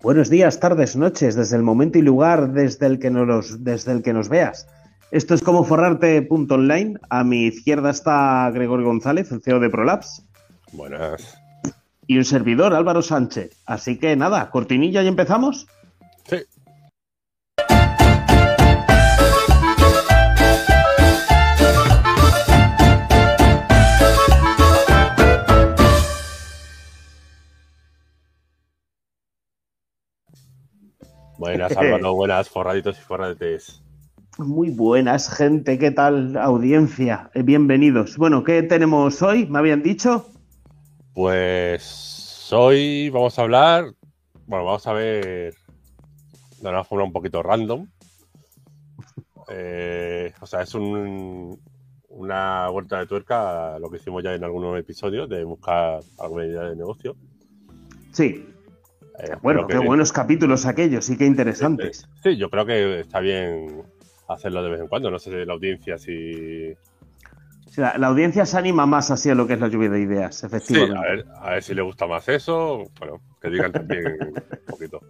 Buenos días, tardes, noches, desde el momento y lugar desde el que nos, desde el que nos veas. Esto es como forrarte.online. A mi izquierda está Gregorio González, el CEO de Prolabs. Buenas. Y un servidor, Álvaro Sánchez. Así que nada, cortinilla y empezamos. Buenas, Álvaro, buenas, forraditos y forradetes. Muy buenas, gente. ¿Qué tal, audiencia? Eh, bienvenidos. Bueno, ¿qué tenemos hoy? ¿Me habían dicho? Pues hoy vamos a hablar. Bueno, vamos a ver de una forma un poquito random. Eh, o sea, es un, una vuelta de tuerca a lo que hicimos ya en algunos episodios de buscar alguna idea de negocio. Sí. Eh, bueno, qué buenos capítulos aquellos y qué interesantes. Sí, yo creo que está bien hacerlo de vez en cuando. No sé si la audiencia si. la, audiencia se anima más así a lo que es la lluvia de ideas, efectivamente. Sí, a ver, a ver si le gusta más eso. Bueno, que digan también un poquito.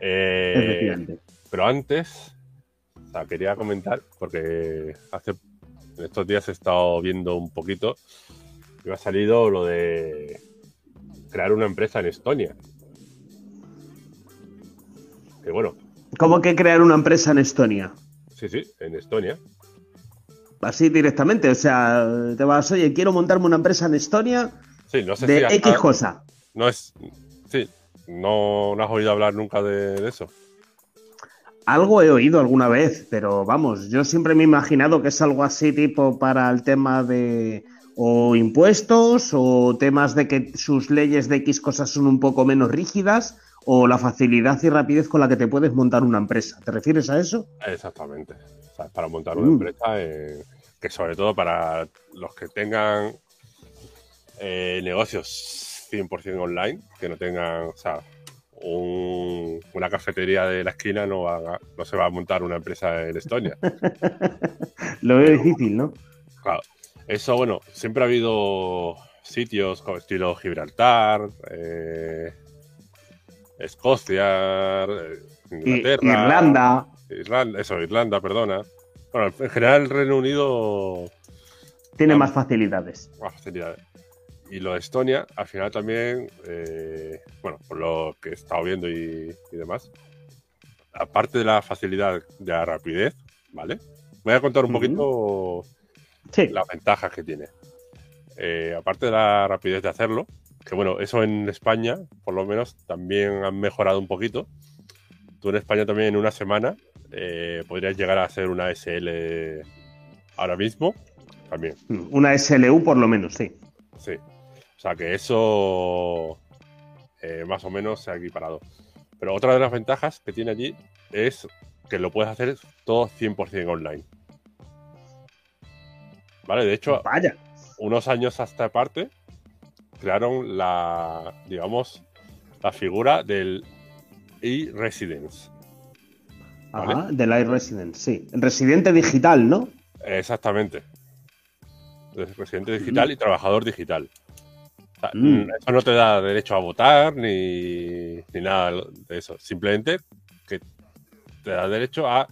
Eh. Pero antes, o sea, quería comentar, porque hace en estos días he estado viendo un poquito y me ha salido lo de crear una empresa en Estonia que bueno. ¿Cómo que crear una empresa en Estonia? Sí, sí, en Estonia. Así directamente, o sea, te vas, oye, quiero montarme una empresa en Estonia sí, no sé de X cosa. No es, sí, no, has oído hablar nunca de, eso. Algo he oído alguna vez, pero vamos, yo siempre me he imaginado que es algo así tipo para el tema de o impuestos o temas de que sus leyes de X cosas son un poco menos rígidas o la facilidad y rapidez con la que te puedes montar una empresa. ¿Te refieres a eso? Exactamente. para montar una mm. empresa eh, que sobre todo para los que tengan eh, negocios 100% online, que no tengan, o sea, una cafetería de la esquina no, no se va a montar una empresa en Estonia. Lo veo difícil, ¿no? Claro. Eso, bueno, siempre ha habido sitios como estilo Gibraltar, eh, Escocia, eh, Inglaterra. Irlanda. Irlanda. Eso, Irlanda, perdona. Bueno, en general el Reino Unido. Tiene más facilidades. Más facilidades. Y lo de Estonia, al final también, eh, bueno, por lo que he estado viendo y, demás, aparte de la facilidad de la rapidez, ¿vale? Voy a contar un poquito las ventajas que tiene. Eh, aparte de la rapidez de hacerlo, que bueno, eso en España, por lo menos, también han mejorado un poquito. Tú en España también en una semana eh, podrías llegar a hacer una SL ahora mismo, también. Una SLU por lo menos, sí. Sí. O sea que eso eh, más o menos se ha equiparado. Pero otra de las ventajas que tiene allí es que lo puedes hacer todo 100% online. Vale, de hecho, Vaya. unos años hasta parte crearon la, digamos, la figura del e-residence. Ajá, del e-residence, sí. Residente digital, ¿no? Exactamente. residente digital y trabajador digital. Mm. Eso no te da derecho a votar ni, ni nada de eso. Simplemente que te da derecho a,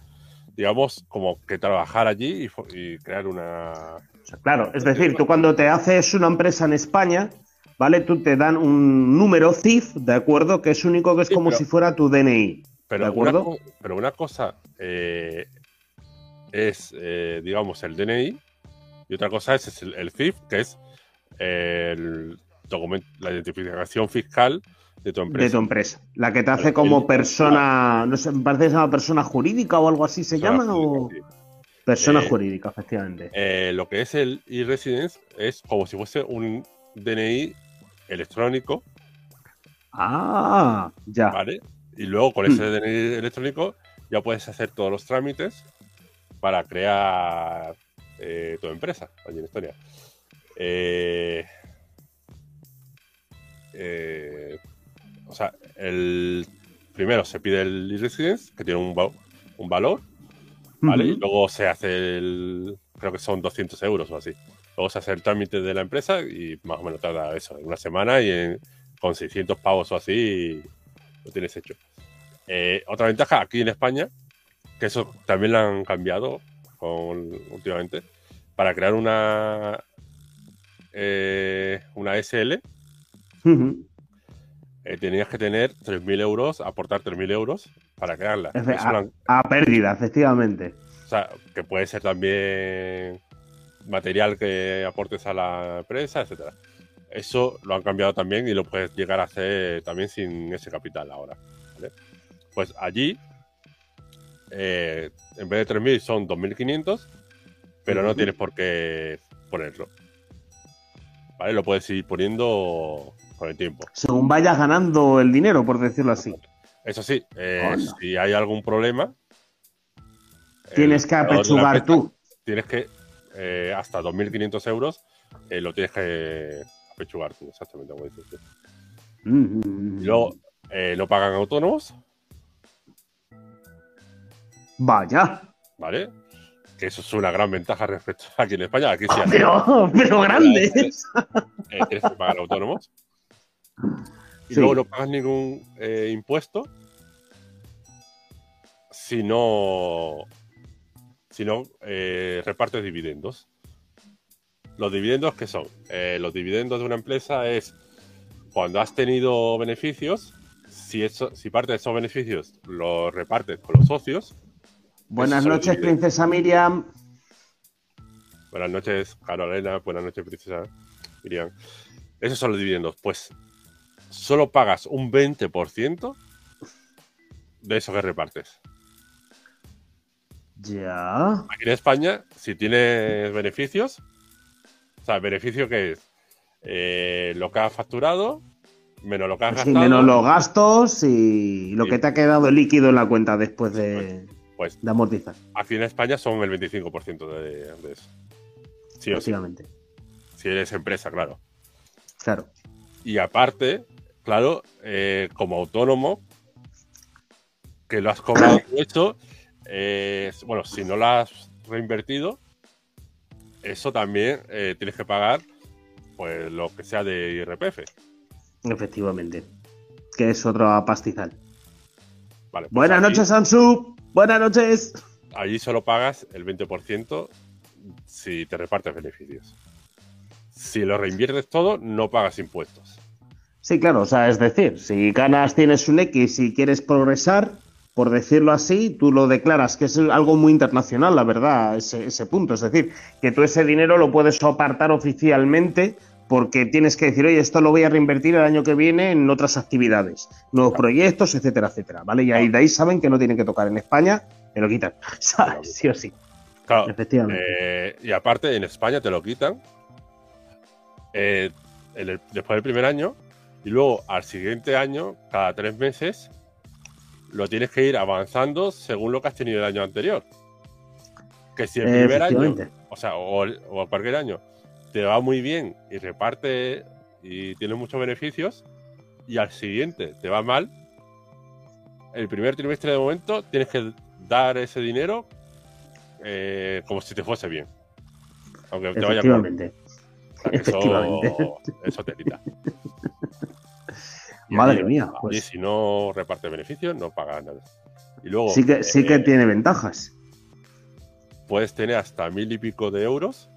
digamos, como que trabajar allí y, crear una... claro, es decir, tú cuando te haces una empresa en España, ¿vale? Tú te dan un número CIF, ¿de acuerdo? Que es único, que es como si fuera tu DNI. Pero ¿De acuerdo? Una, pero una cosa eh, es, eh, digamos, el DNI y otra cosa es, el, CIF, que es el documento, la identificación fiscal de tu empresa. De tu empresa. La que te hace como persona, no sé, me parece que se llama persona jurídica o algo así se llama, o... Persona eh, jurídica, efectivamente. lo que es el e-residence es como si fuese un DNI electrónico. Ah, ya. ¿Vale? Y luego con ese hmm. DNI electrónico ya puedes hacer todos los trámites para crear eh, tu empresa allí en Estonia. Eh, eh, o sea, el primero se pide el e-residence, que tiene un, un valor, ¿vale? Y luego se hace el. Creo que son 200 euros o así. Luego se hace el trámite de la empresa y más o menos tarda eso, una semana y con 600 pavos o así lo tienes hecho. Eh, otra ventaja aquí en España, que eso también lo han cambiado con, últimamente, para crear una, eh, una SL, eh, tenías que tener 3.000 euros, aportar 3.000 euros para crearla. Han- a, a pérdida, efectivamente. o sea, que puede ser también material que aportes a la empresa, etcétera. Eso lo han cambiado también y lo puedes llegar a hacer también sin ese capital ahora. ¿vale? Pues allí, eh, en vez de 3.000 son 2.500, pero no Ujú. tienes por qué ponerlo. ¿Vale? Lo puedes ir poniendo con el tiempo. Según vayas ganando el dinero, por decirlo así. Eso sí, eh, si hay algún problema, Tienes el que apechugar tú. Tienes que, eh, hasta 2.500 euros, eh, lo tienes que apechugar tú, exactamente como dices tú. Mm, Y luego, eh, no pagan autónomos, Vaya. ¿vale? Que eso es una gran ventaja respecto a aquí en España. Aquí sí, Pero, pero grande. eh, tienes que pagar autónomos. Y Sí. luego no pagas ningún impuesto si no, si no eh, repartes dividendos. Los dividendos, ¿qué son? Eh, los dividendos de una empresa es cuando has tenido beneficios, si, eso, si parte de esos beneficios los repartes con los socios. Buenas noches, princesa Miriam. Buenas noches, Carolina. Buenas noches, princesa Miriam. Esos son los dividendos. Pues solo pagas un 20% de eso que repartes. Ya. Aquí en España, si tienes beneficios, o sea, beneficio que es eh, lo que has facturado menos lo que has Sí, gastado, menos los gastos y lo Sí. que te ha quedado líquido en la cuenta después de, pues de amortizar. aquí en España son el 25% de, de eso. Sí o sí, si eres empresa, claro. Claro. Y aparte, claro, eh, como autónomo, que lo has cobrado esto, eh, bueno, si no lo has reinvertido, eso también eh, tienes que pagar pues lo que sea de IRPF. Efectivamente. Que es otro pastizal. Vale, pues Buenas allí- noches, Samsu. Buenas noches. Allí solo pagas el 20% si te repartes beneficios. Si lo reinviertes todo, no pagas impuestos. Sí, claro, o sea, es decir, si ganas, tienes un X y quieres progresar, por decirlo así, tú lo declaras, que es algo muy internacional, la verdad, ese, ese punto. Es decir, que tú ese dinero lo puedes apartar oficialmente porque tienes que decir, oye, esto lo voy a reinvertir el año que viene en otras actividades, nuevos proyectos, etcétera, etcétera, ¿vale? Y ahí de ahí saben que no tienen que tocar en España, me lo quitan, ¿sabes? Sí o sí, Claro, efectivamente. Eh, y aparte, en España te lo quitan eh, el- después del primer año y luego al siguiente año, cada tres meses, lo tienes que ir avanzando según lo que has tenido el año anterior. Que si el Eh, primer año, o sea, o, o cualquier año, te va muy bien y reparte y tienes muchos beneficios, y al siguiente te va mal, el primer trimestre de momento tienes que dar ese dinero eh, como si te fuese bien. Aunque te vaya que Efectivamente. Eso, eso te quita. Y Madre mía, allí pues. si no reparte beneficios, no pagas nada. Y luego Sí que, sí que eh, tiene ventajas. puedes tener hasta mil y pico de euros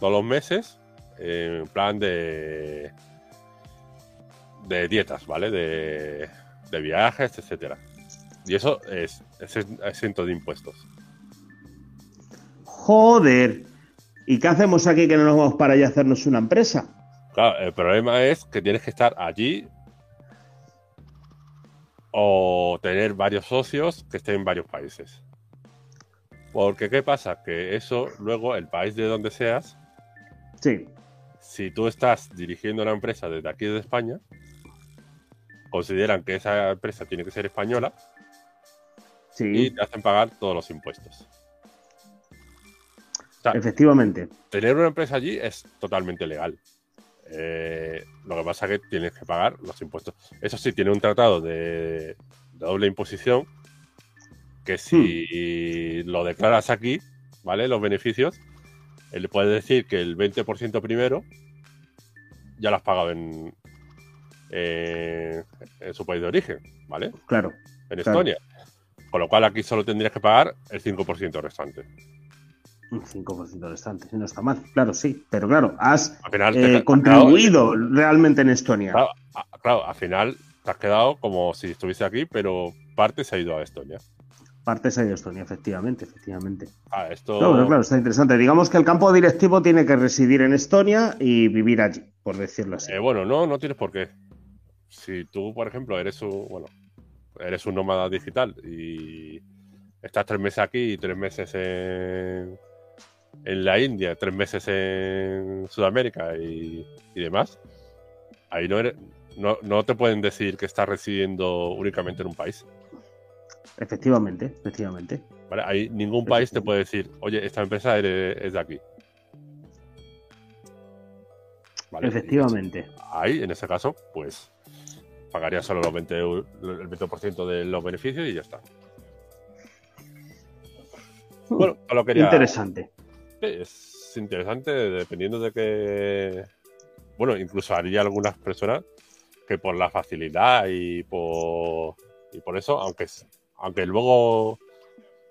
todos los meses en plan de de dietas, ¿vale? De, de viajes, etcétera. Y eso es, es exento de impuestos. Joder. ¿Y qué hacemos aquí que no nos vamos para allá a hacernos una empresa? Claro, el problema es que tienes que estar allí o tener varios socios que estén en varios países. Porque, ¿qué pasa? Que eso luego, el país de donde seas, Sí. si tú estás dirigiendo una empresa desde aquí de España, consideran que esa empresa tiene que ser española y Sí, te hacen pagar todos los impuestos. O sea, efectivamente. tener una empresa allí es totalmente legal. Eh, lo que pasa es que tienes que pagar los impuestos. Eso sí, tiene un tratado de, de doble imposición que si lo declaras aquí, ¿vale? Los beneficios, él puede decir que el 20% primero ya lo has pagado en, en, en su país de origen, ¿vale? Claro. En Estonia. Con lo cual aquí solo tendrías que pagar el 5% restante. Un 5% restante, no está mal, claro, sí. Pero claro, has final eh, contribuido realmente en Estonia. Claro, a- claro, al final te has quedado como si estuviese aquí, pero parte se ha ido a Estonia. Parte se ha ido a Estonia, efectivamente, efectivamente. Ah, esto. No, pero claro, está interesante. Digamos que el campo directivo tiene que residir en Estonia y vivir allí, por decirlo así. Eh, bueno, no, no tienes por qué. Si tú, por ejemplo, eres un, bueno, eres un nómada digital y estás tres meses aquí y tres meses en, en la India, tres meses en Sudamérica y, y demás, ahí no, eres- no, no te pueden decir que estás residiendo únicamente en un país. Efectivamente, efectivamente. ¿vale? Ahí ningún país te puede decir, oye, esta empresa eres- es de aquí. ¿Vale? Efectivamente. Ahí, en ese caso, pues pagaría solo los 20 eu- el 20% de los beneficios y ya está. Bueno, quería. Interesante. Es interesante dependiendo de que. Bueno, incluso haría algunas personas que por la facilidad y por. Y por eso, aunque, aunque luego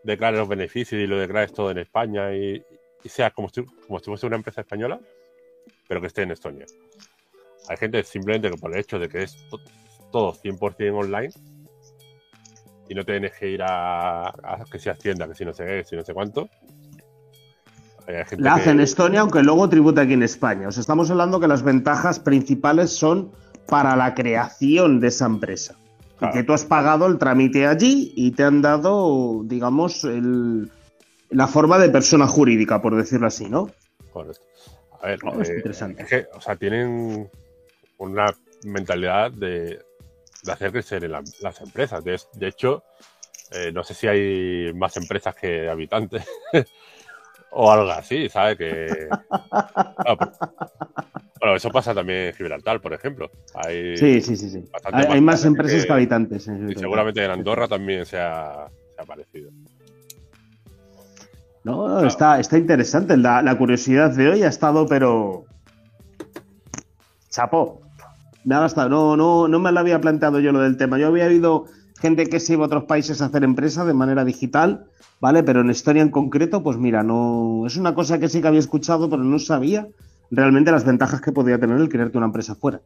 declares los beneficios y lo declares todo en España y, y sea como si, como si fuese una empresa española, pero que esté en Estonia. Hay gente simplemente que por el hecho de que es to- todo 100% online y no tienes que ir a, a que si Hacienda, que si no sé qué, que si no sé cuánto. La hace en Estonia, aunque luego tributa aquí en España. O sea, estamos hablando que las ventajas principales son para la creación de esa empresa. Y Claro. que tú has pagado el trámite allí y te han dado, digamos, el- la forma de persona jurídica, por decirlo así, ¿no? Correcto. A ver, Oh, es eh, interesante. es que, o sea, tienen una mentalidad de, de hacer crecer la- las empresas. De, de hecho, eh, no sé si hay más empresas que habitantes o algo así, ¿sabes? Que. Claro, pero- bueno, eso pasa también en Gibraltar, por ejemplo. Hay, Sí, sí, sí. sí. Hay, hay más más que- empresas que habitantes. en Y seguramente en Andorra también se ha, se ha parecido. No, no, está, está interesante. La, la curiosidad de hoy ha estado, pero. Chapó. Ha gastado. No, no, no me lo había planteado yo lo del tema. Yo había oído gente que se iba a otros países a hacer empresa de manera digital, ¿vale? Pero en Estonia en concreto, pues mira, no. Es una cosa que sí que había escuchado, pero no sabía realmente las ventajas que podía tener el crearte una empresa fuera.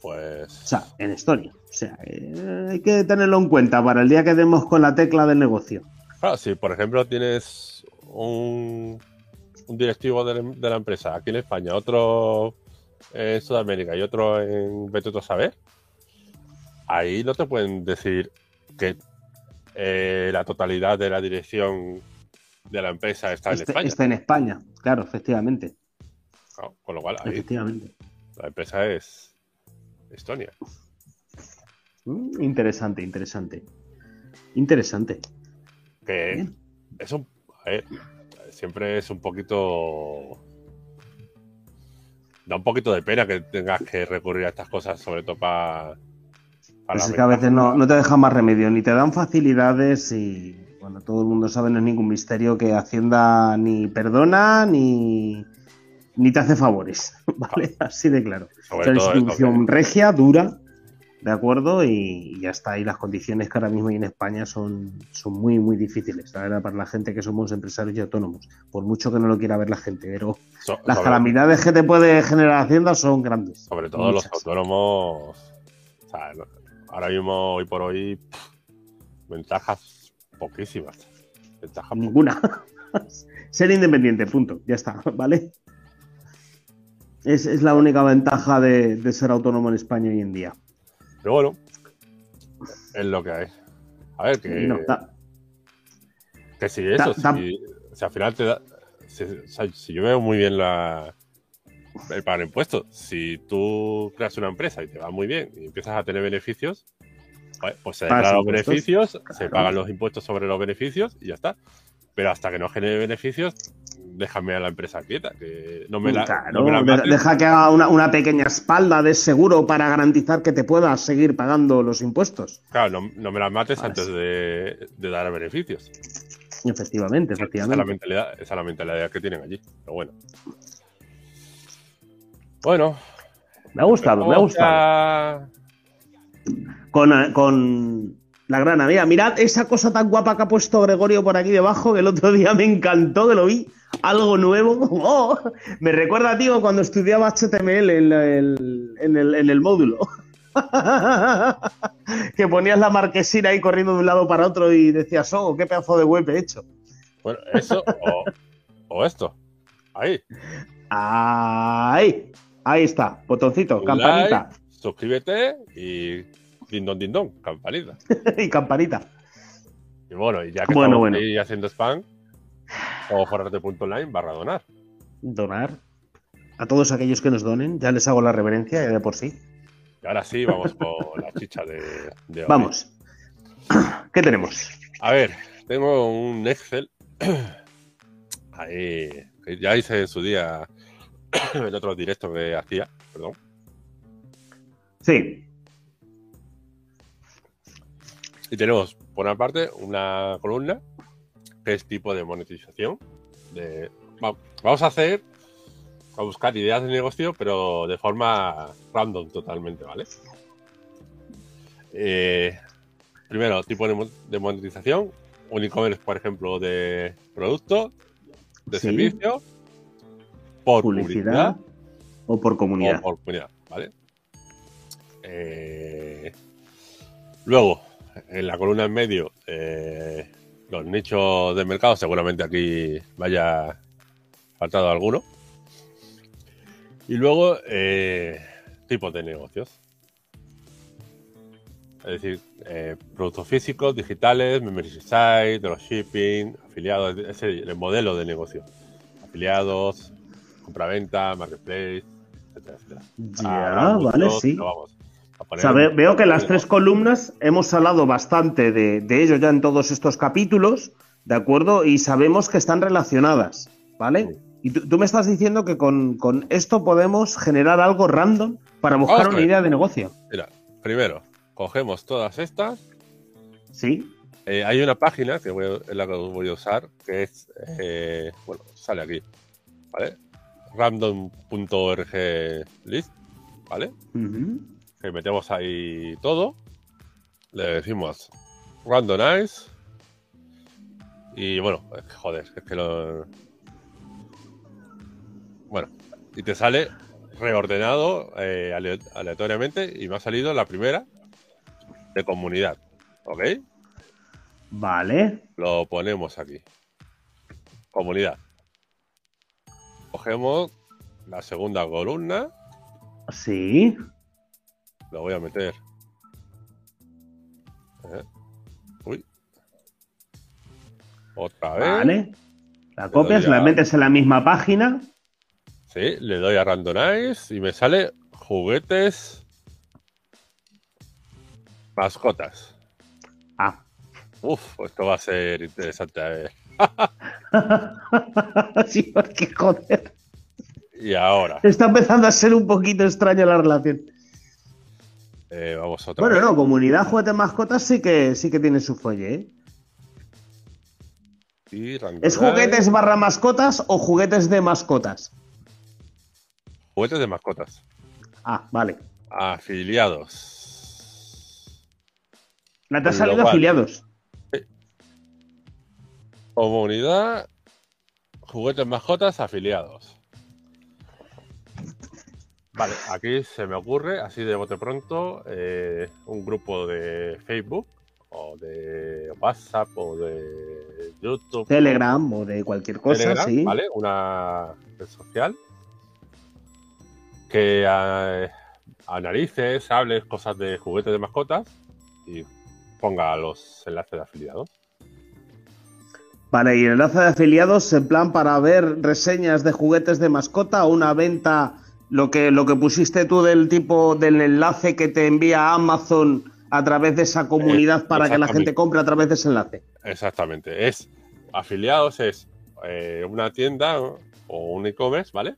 Pues. O sea, en Estonia. O sea, eh, hay que tenerlo en cuenta para el día que demos con la tecla del negocio. Claro, si por ejemplo tienes un, un directivo de, la- de la empresa aquí en España, otro en Sudamérica y otro en vete a saber, ahí no te pueden decir que eh, la totalidad de la dirección de la empresa está en Este- España. está en España, claro, efectivamente. Con lo cual ahí Efectivamente. la empresa es Estonia. Mm, Interesante, interesante. Interesante. Que Bien. es un. siempre es un poquito. Da un poquito de pena que tengas que recurrir a estas cosas, sobre todo para. Pues es que a veces no, no te dejan más remedio, ni te dan facilidades y, bueno, todo el mundo sabe, no es ningún misterio que Hacienda ni perdona ni, ni te hace favores, ¿vale? Así de claro. Sobre todo institución regia, dura, ¿de acuerdo? Y ya está. Y las condiciones que ahora mismo hay en España son, son muy, muy difíciles, la verdad, para la gente que somos empresarios y autónomos. Por mucho que no lo quiera ver la gente, pero so- las calamidades que te puede generar Hacienda son grandes. Sobre todo los autónomos. o sea, ahora mismo, hoy por hoy, pff, ventajas poquísimas. Ventajas Ninguna. Ser independiente, punto. Ya está, ¿vale? Es, es la única ventaja de, de ser autónomo en España hoy en día. Pero bueno, es lo que hay. A ver, que, no, da- que si eso, Da- da- si, al final te da. Si, o sea, si yo veo muy bien la, pagar impuestos, si tú creas una empresa y te va muy bien y empiezas a tener beneficios, vale, pues se declaran los beneficios, se pagan los impuestos sobre los beneficios y ya está. Pero hasta que no genere beneficios, déjame a la empresa quieta, que no me la, Claro, no me la deja que haga una, una pequeña espalda de seguro para garantizar que te puedas seguir pagando los impuestos. Claro, no, no me las mates Vale. antes de, de dar beneficios. Efectivamente, Esa es, la efectivamente. mentalidad, esa es la mentalidad que tienen allí. Pero bueno. Bueno, Me ha gustado, me ha gustado. Con, eh, con la gran amiga. Mirad esa cosa tan guapa que ha puesto Gregorio por aquí debajo, que el otro día me encantó, que lo vi. Algo nuevo. Oh, me recuerda, tío, cuando estudiaba HTML en el, en el, en el módulo. que ponías la marquesina ahí corriendo de un lado para otro y decías, oh, qué pedazo de web he hecho. Bueno, eso o, o esto. Ahí. Ahí. Ahí está. Botoncito, campanita. Like, suscríbete y dindon dindon, campanita. y campanita. Y bueno, y ya que Bueno, estamos bueno. ahí haciendo spam, ojoforarte.online barra donar. Donar. A todos aquellos que nos donen, ya les hago la reverencia ya de por sí. Y ahora sí, vamos con la chicha de, de hoy. Vamos. ¿Qué tenemos? A ver, tengo un Excel. Ahí, que ya hice en su día el otro directo que hacía, perdón. Sí. Y tenemos, por una parte, una columna que es tipo de monetización. De, vamos a hacer, a buscar ideas de negocio, pero de forma random totalmente, ¿vale? Eh, primero, tipo de, mon- de monetización. Un e-commerce, por ejemplo, de producto, de Sí. servicio, por Publicidad publicidad o por o comunidad. por comunidad, ¿vale? Eh, luego, en la columna en medio, eh, los nichos de mercado, seguramente aquí vaya faltado alguno. Y luego, eh, tipos de negocios. Es decir, eh, productos físicos, digitales, membership site, dropshipping, afiliados, ese es el modelo de negocio. Afiliados, compraventa, marketplace, etcétera, etcétera. Ya, vale, sí. vamos, O sea, veo que las tres columnas hemos hablado bastante de, de ello ya en todos estos capítulos, ¿de acuerdo? Y sabemos que están relacionadas, ¿vale? Sí. Y tú, tú me estás diciendo que con, con esto podemos generar algo random para buscar una idea de negocio. Mira, primero, cogemos todas estas. ¿Sí? Eh, hay una página que voy la que voy a usar, que es, eh, bueno, sale aquí, ¿vale? Random.org list, ¿vale? Ujú. Que metemos ahí todo. Le decimos randomize. Y bueno, es que, joder, es que lo. Bueno, y te sale reordenado eh, ale- aleatoriamente y me ha salido la primera de comunidad. ¿Ok? Vale. Lo ponemos aquí. Comunidad. Cogemos la segunda columna. Sí. Lo voy a meter. Eh, Uy. Otra vez. Vale. La copias, a- la metes en la misma página. Sí, le doy a randomize y me sale juguetes mascotas. Ah. Uf, esto va a ser interesante. A ver. sí, porque joder. Y ahora, Está empezando a ser un poquito extraña la relación. eh, vamos otra Bueno, vez. no, comunidad juguetes mascotas sí que sí que tiene su fuelle, ¿eh? ¿Es juguetes barra mascotas o juguetes de mascotas? Juguetes de mascotas. Ah, vale. Afiliados. La te ha salido afiliados. Comunidad. Juguetes mascotas afiliados. Vale, aquí se me ocurre, así de bote pronto, eh, un grupo de Facebook o de WhatsApp o de YouTube. Telegram o de cualquier cosa, Telegram, sí. ¿vale? Una red social que eh, analices, hables cosas de juguetes de mascotas y ponga los enlaces de afiliados. Vale, y el enlace de afiliados en plan para ver reseñas de juguetes de mascota o una venta, lo que, lo que pusiste tú del tipo del enlace que te envía Amazon a través de esa comunidad Eh, para que la gente compre a través de ese enlace. Exactamente. Es afiliados, es eh, una tienda o un e-commerce, ¿vale?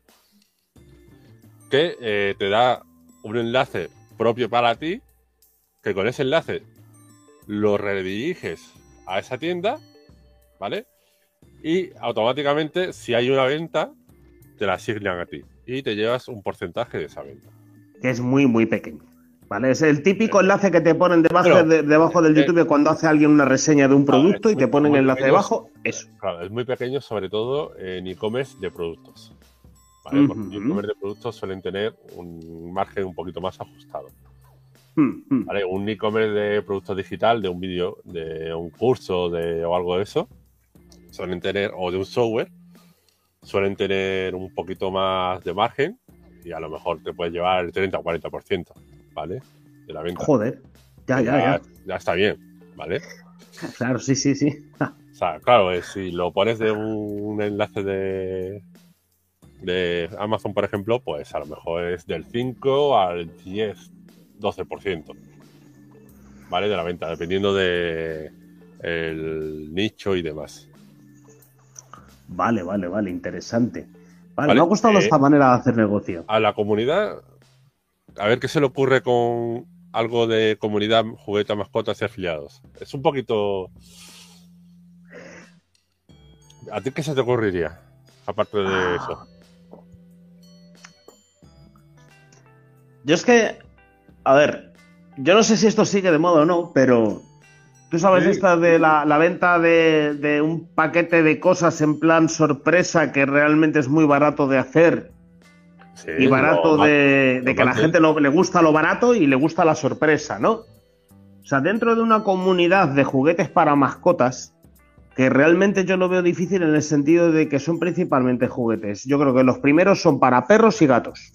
Que eh, te da un enlace propio para ti, que con ese enlace lo rediriges a esa tienda, ¿vale? Y automáticamente, si hay una venta, te la asignan a ti y te llevas un porcentaje de esa venta. Que es muy, muy pequeño. ¿Vale? Es el típico enlace que te ponen debajo, de, debajo del YouTube cuando hace alguien una reseña de un producto y te ponen el enlace debajo. Eso. Claro, es muy pequeño, sobre todo en e-commerce de productos. ¿vale? Porque e-commerce de productos suelen tener un margen un poquito más ajustado. ¿Vale? Un e-commerce de productos digital, de un vídeo, de un curso de, o algo de eso, suelen tener, o de un software, suelen tener un poquito más de margen y a lo mejor te puedes llevar el 30 o 40%, ¿vale? De la venta. Joder, ya, ya, ya. Ya, está bien, ¿vale? Claro, sí, sí, sí. o sea, claro, eh, si lo pones de un enlace de, de Amazon, por ejemplo, pues a lo mejor es del 5 al 10, 12%, ¿vale? De la venta, dependiendo de el nicho y demás. Vale, vale, vale, interesante. Vale, me ha gustado esta eh, manera de hacer negocio. A la comunidad, a ver qué se le ocurre con algo de comunidad, juguete, mascotas y afiliados. Es un poquito. ¿A ti qué se te ocurriría? Aparte de ah. eso. Yo es que, a ver, yo no sé si esto sigue de moda o no, pero tú sabes esta de la, venta de, un paquete de cosas en plan sorpresa que realmente es muy barato de hacer y barato de, que a la gente le gusta lo barato y le gusta la sorpresa, ¿no? O sea, dentro de una comunidad de juguetes para mascotas, que realmente yo lo veo difícil en el sentido de que son principalmente juguetes. Yo creo que los primeros son para perros y gatos.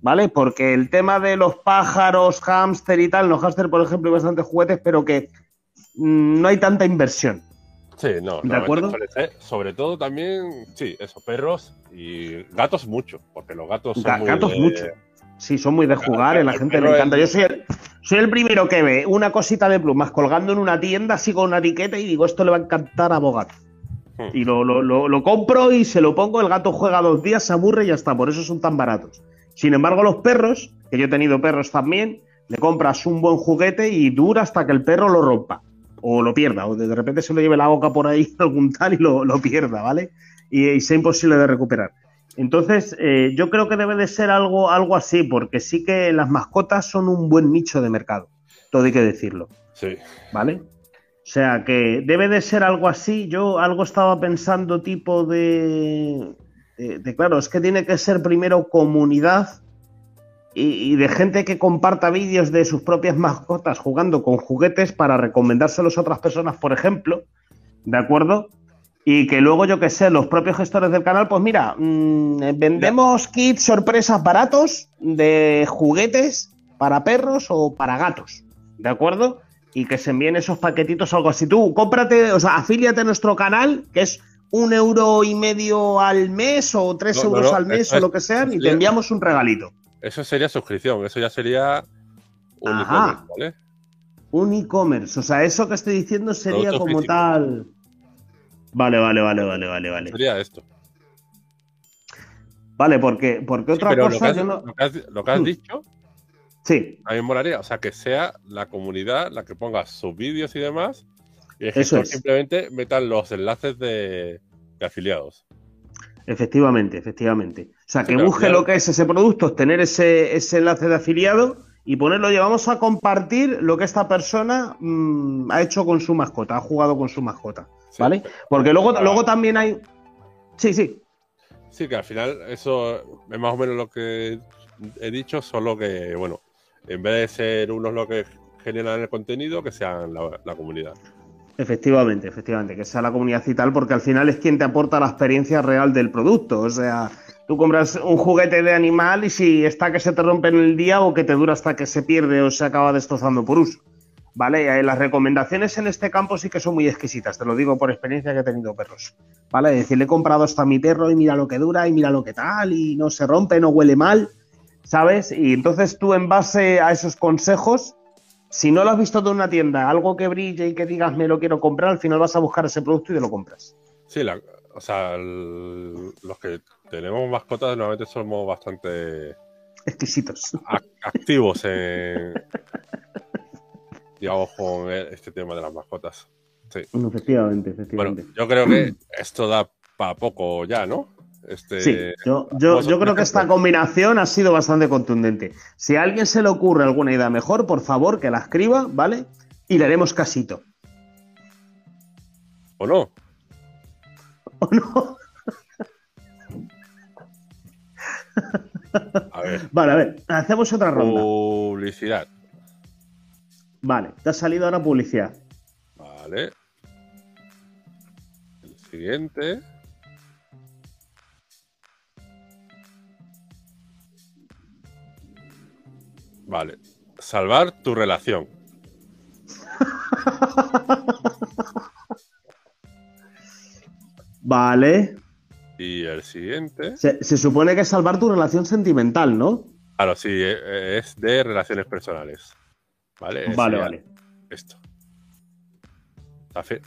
¿Vale? Porque el tema de los pájaros, hámster y tal, los hámster, por ejemplo, hay bastantes juguetes, pero que mm, no hay tanta inversión. Sí, no, ¿De acuerdo? Sobre todo también, sí, eso, perros y gatos mucho, porque los gatos son muy Gatos mucho. Sí, son muy de jugar, a la gente le encanta. Yo soy el, soy el primero que ve una cosita de plumas colgando en una tienda así con una etiqueta y digo, esto le va a encantar a Bogat. Hmm. Y lo, lo, lo, compro y se lo pongo, el gato juega dos días, se aburre y ya está, por eso son tan baratos. Sin embargo, los perros, que yo he tenido perros también, le compras un buen juguete y dura hasta que el perro lo rompa o lo pierda, o de repente se le lleve la boca por ahí algún tal y lo, pierda, ¿vale? Y, sea imposible de recuperar. Entonces, eh, yo creo que debe de ser algo, algo así, porque sí que las mascotas son un buen nicho de mercado, todo hay que decirlo. Sí. ¿Vale? O sea que debe de ser algo así. Yo algo estaba pensando tipo de de, claro, es que tiene que ser primero comunidad y, de gente que comparta vídeos de sus propias mascotas jugando con juguetes para recomendárselos a otras personas, por ejemplo, ¿de acuerdo? Y que luego, yo que sé, los propios gestores del canal, pues mira, mm, vendemos kits sorpresas baratos de juguetes para perros o para gatos, ¿de acuerdo? Y que se envíen esos paquetitos o algo así. Tú, cómprate, o sea, afíliate a nuestro canal, que es un euro y medio al mes o tres euros al mes o lo que sea y te enviamos un regalito. Eso sería suscripción, eso ya sería un e-commerce, ¿vale? Un e-commerce, o sea, eso que estoy diciendo sería como tal. Vale, vale, vale, vale, vale, vale. Sería esto. Vale, porque, porque otra cosa. Lo que, has, lo que has, hmm. dicho. Sí. A mí me molaría, o sea, que sea la comunidad la que ponga sus vídeos y demás y Eso es. simplemente metan los enlaces de, afiliados. Efectivamente, efectivamente. O sea, que busque lo que es ese producto, tener ese, enlace de afiliado y ponerlo, llevamos a compartir lo que esta persona mm, ha hecho con su mascota, ha jugado con su mascota. ¿Vale? Porque luego, luego también hay. Sí, sí. Sí, que al final eso es más o menos lo que he dicho, solo que, bueno, en vez de ser unos los que generan el contenido, que sean la comunidad. Efectivamente, efectivamente, que sea la comunidad y tal, porque al final es quien te aporta la experiencia real del producto. O sea, tú compras un juguete de animal y si está que se te rompe en el día o que te dura hasta que se pierde o se acaba destrozando por uso. ¿Vale? Las recomendaciones en este campo sí que son muy exquisitas, te lo digo por experiencia que he tenido perros. ¿Vale? Es decir, le he comprado hasta mi perro y mira lo que dura y mira lo que tal y no se rompe, no huele mal, ¿sabes? Y entonces tú en base a esos consejos si no lo has visto de una tienda, algo que brille y que digas me lo quiero comprar, al final vas a buscar ese producto y te lo compras. Sí, o sea, los que tenemos mascotas normalmente somos bastante exquisitos. activos en, digamos, con este tema de las mascotas. Sí. Efectivamente, efectivamente. Bueno, yo creo que esto da para poco ya, ¿no? Este, Sí, yo, creo que esta combinación ha sido bastante contundente. Si a alguien se le ocurre alguna idea mejor, por favor que la escriba, ¿vale? Y le haremos casito. ¿O no? ¿O no? A ver. Vale, a ver, hacemos otra ronda. Publicidad. Vale, te ha salido ahora publicidad. Vale. El siguiente. Vale. Salvar tu relación. Vale. Y el siguiente. Se, se supone que es salvar tu relación sentimental, ¿no? Claro, sí, eh, es de relaciones personales. Vale. Vale, vale. Esto.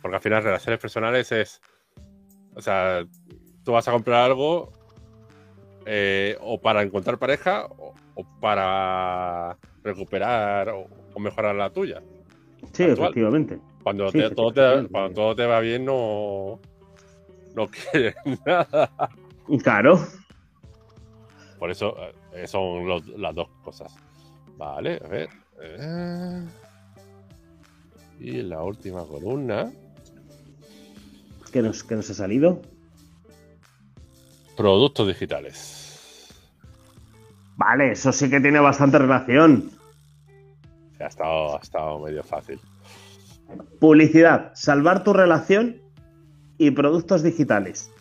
Porque al final, relaciones personales es. O sea, tú vas a comprar algo eh, o para encontrar pareja o para recuperar o, o mejorar la tuya. Sí, Actual. efectivamente. Cuando, Sí, te- todo, te, efectivamente. cuando todo te va bien, no, no quieres nada. Claro. Por eso eh, son los- las dos cosas. Vale, a ver. eh. Y la última columna. ¿Qué nos, qué nos ha salido? Productos digitales. Vale, eso sí que tiene bastante relación. Ha estado, ha estado medio fácil. Publicidad, salvar tu relación y productos digitales.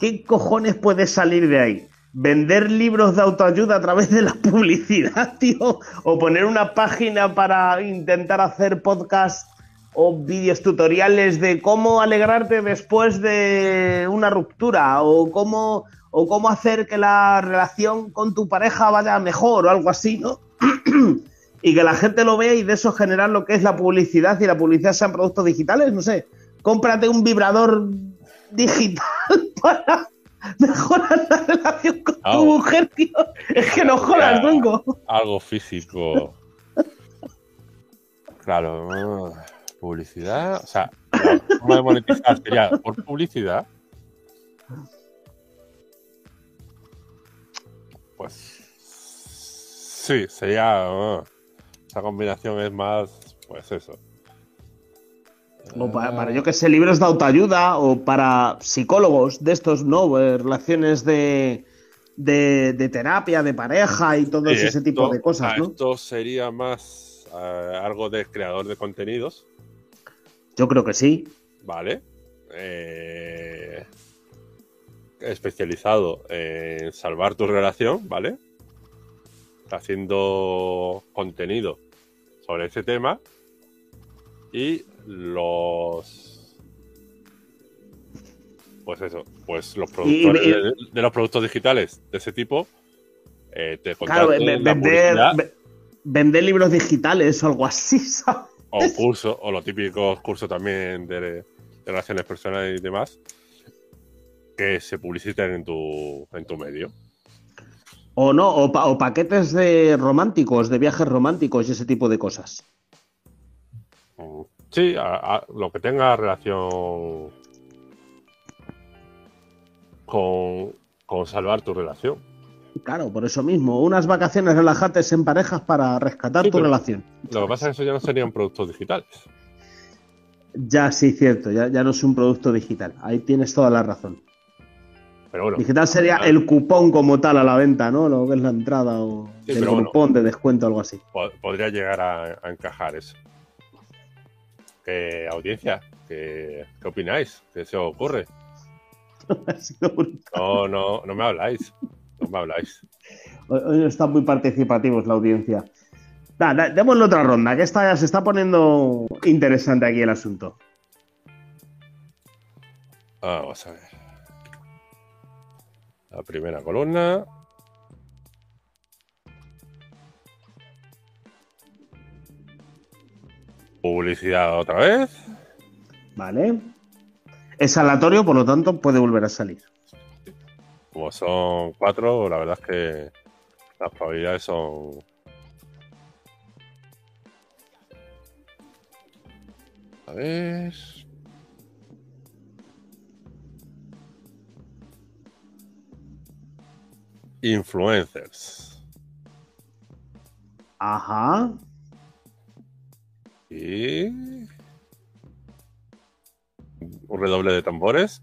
¿Qué cojones puede salir de ahí? ¿Vender libros de autoayuda a través de la publicidad, tío? ¿O poner una página para intentar hacer podcast o vídeos tutoriales de cómo alegrarte después de una ruptura? ¿O cómo, o cómo hacer que la relación con tu pareja vaya mejor o algo así, ¿no? y que la gente lo vea y de eso generar lo que es la publicidad y la publicidad sean productos digitales, no sé, cómprate un vibrador digital para mejorar la relación con tu mujer, tío. Es que no jodas, Ya. Dongo. Algo físico. Claro. Publicidad. O sea, forma de monetizar sería por publicidad. Pues. Sí, sería. esa combinación es más. Pues eso. O para, para, yo que sé, libros de autoayuda o para psicólogos de estos, ¿no? Relaciones de, de, de terapia, de pareja y todo ese esto- tipo de cosas, ¿no? Esto sería más eh, algo de creador de contenidos, Yo creo que sí. ¿vale? Eh, especializado en salvar tu relación, ¿vale? Haciendo contenido sobre ese tema y los pues eso, pues los productores y- de, de los productos digitales de ese tipo eh, te Claro, vender, libros digitales o algo así, ¿sabes? o cursos, o los típicos cursos también de, de relaciones personales y demás, que se publiciten en tu, en tu medio. O no, o, pa- o paquetes de románticos, de viajes románticos y ese tipo de cosas. Mm, Sí, a- a- lo que tenga relación con, con salvar tu relación. Claro, por eso mismo. Unas vacaciones relajantes en parejas para rescatar Sí, tu relación. Lo que pasa es que eso ya no serían productos digitales. Ya sí, cierto, ya, ya no es un producto digital. Ahí tienes toda la razón. Pero bueno, Digital sería el cupón como tal a la venta, ¿no? Lo que es la entrada o Sí, el bueno. cupón de descuento o algo así. po- podría llegar a, a encajar eso. ¿Qué audiencia? ¿Qué, qué opináis? ¿Qué se os ocurre? No, no, no me habláis. No me habláis. Hoy hoy están muy participativos la audiencia. Da, da- démosle otra ronda, que esta se está poniendo interesante aquí el asunto. Vamos a ver. La primera columna. Publicidad otra vez. ¿Vale? Es aleatorio, por lo tanto puede volver a salir. Como son cuatro, la verdad es que las probabilidades son. A ver. Influencers. Ajá. Y. Un redoble de tambores.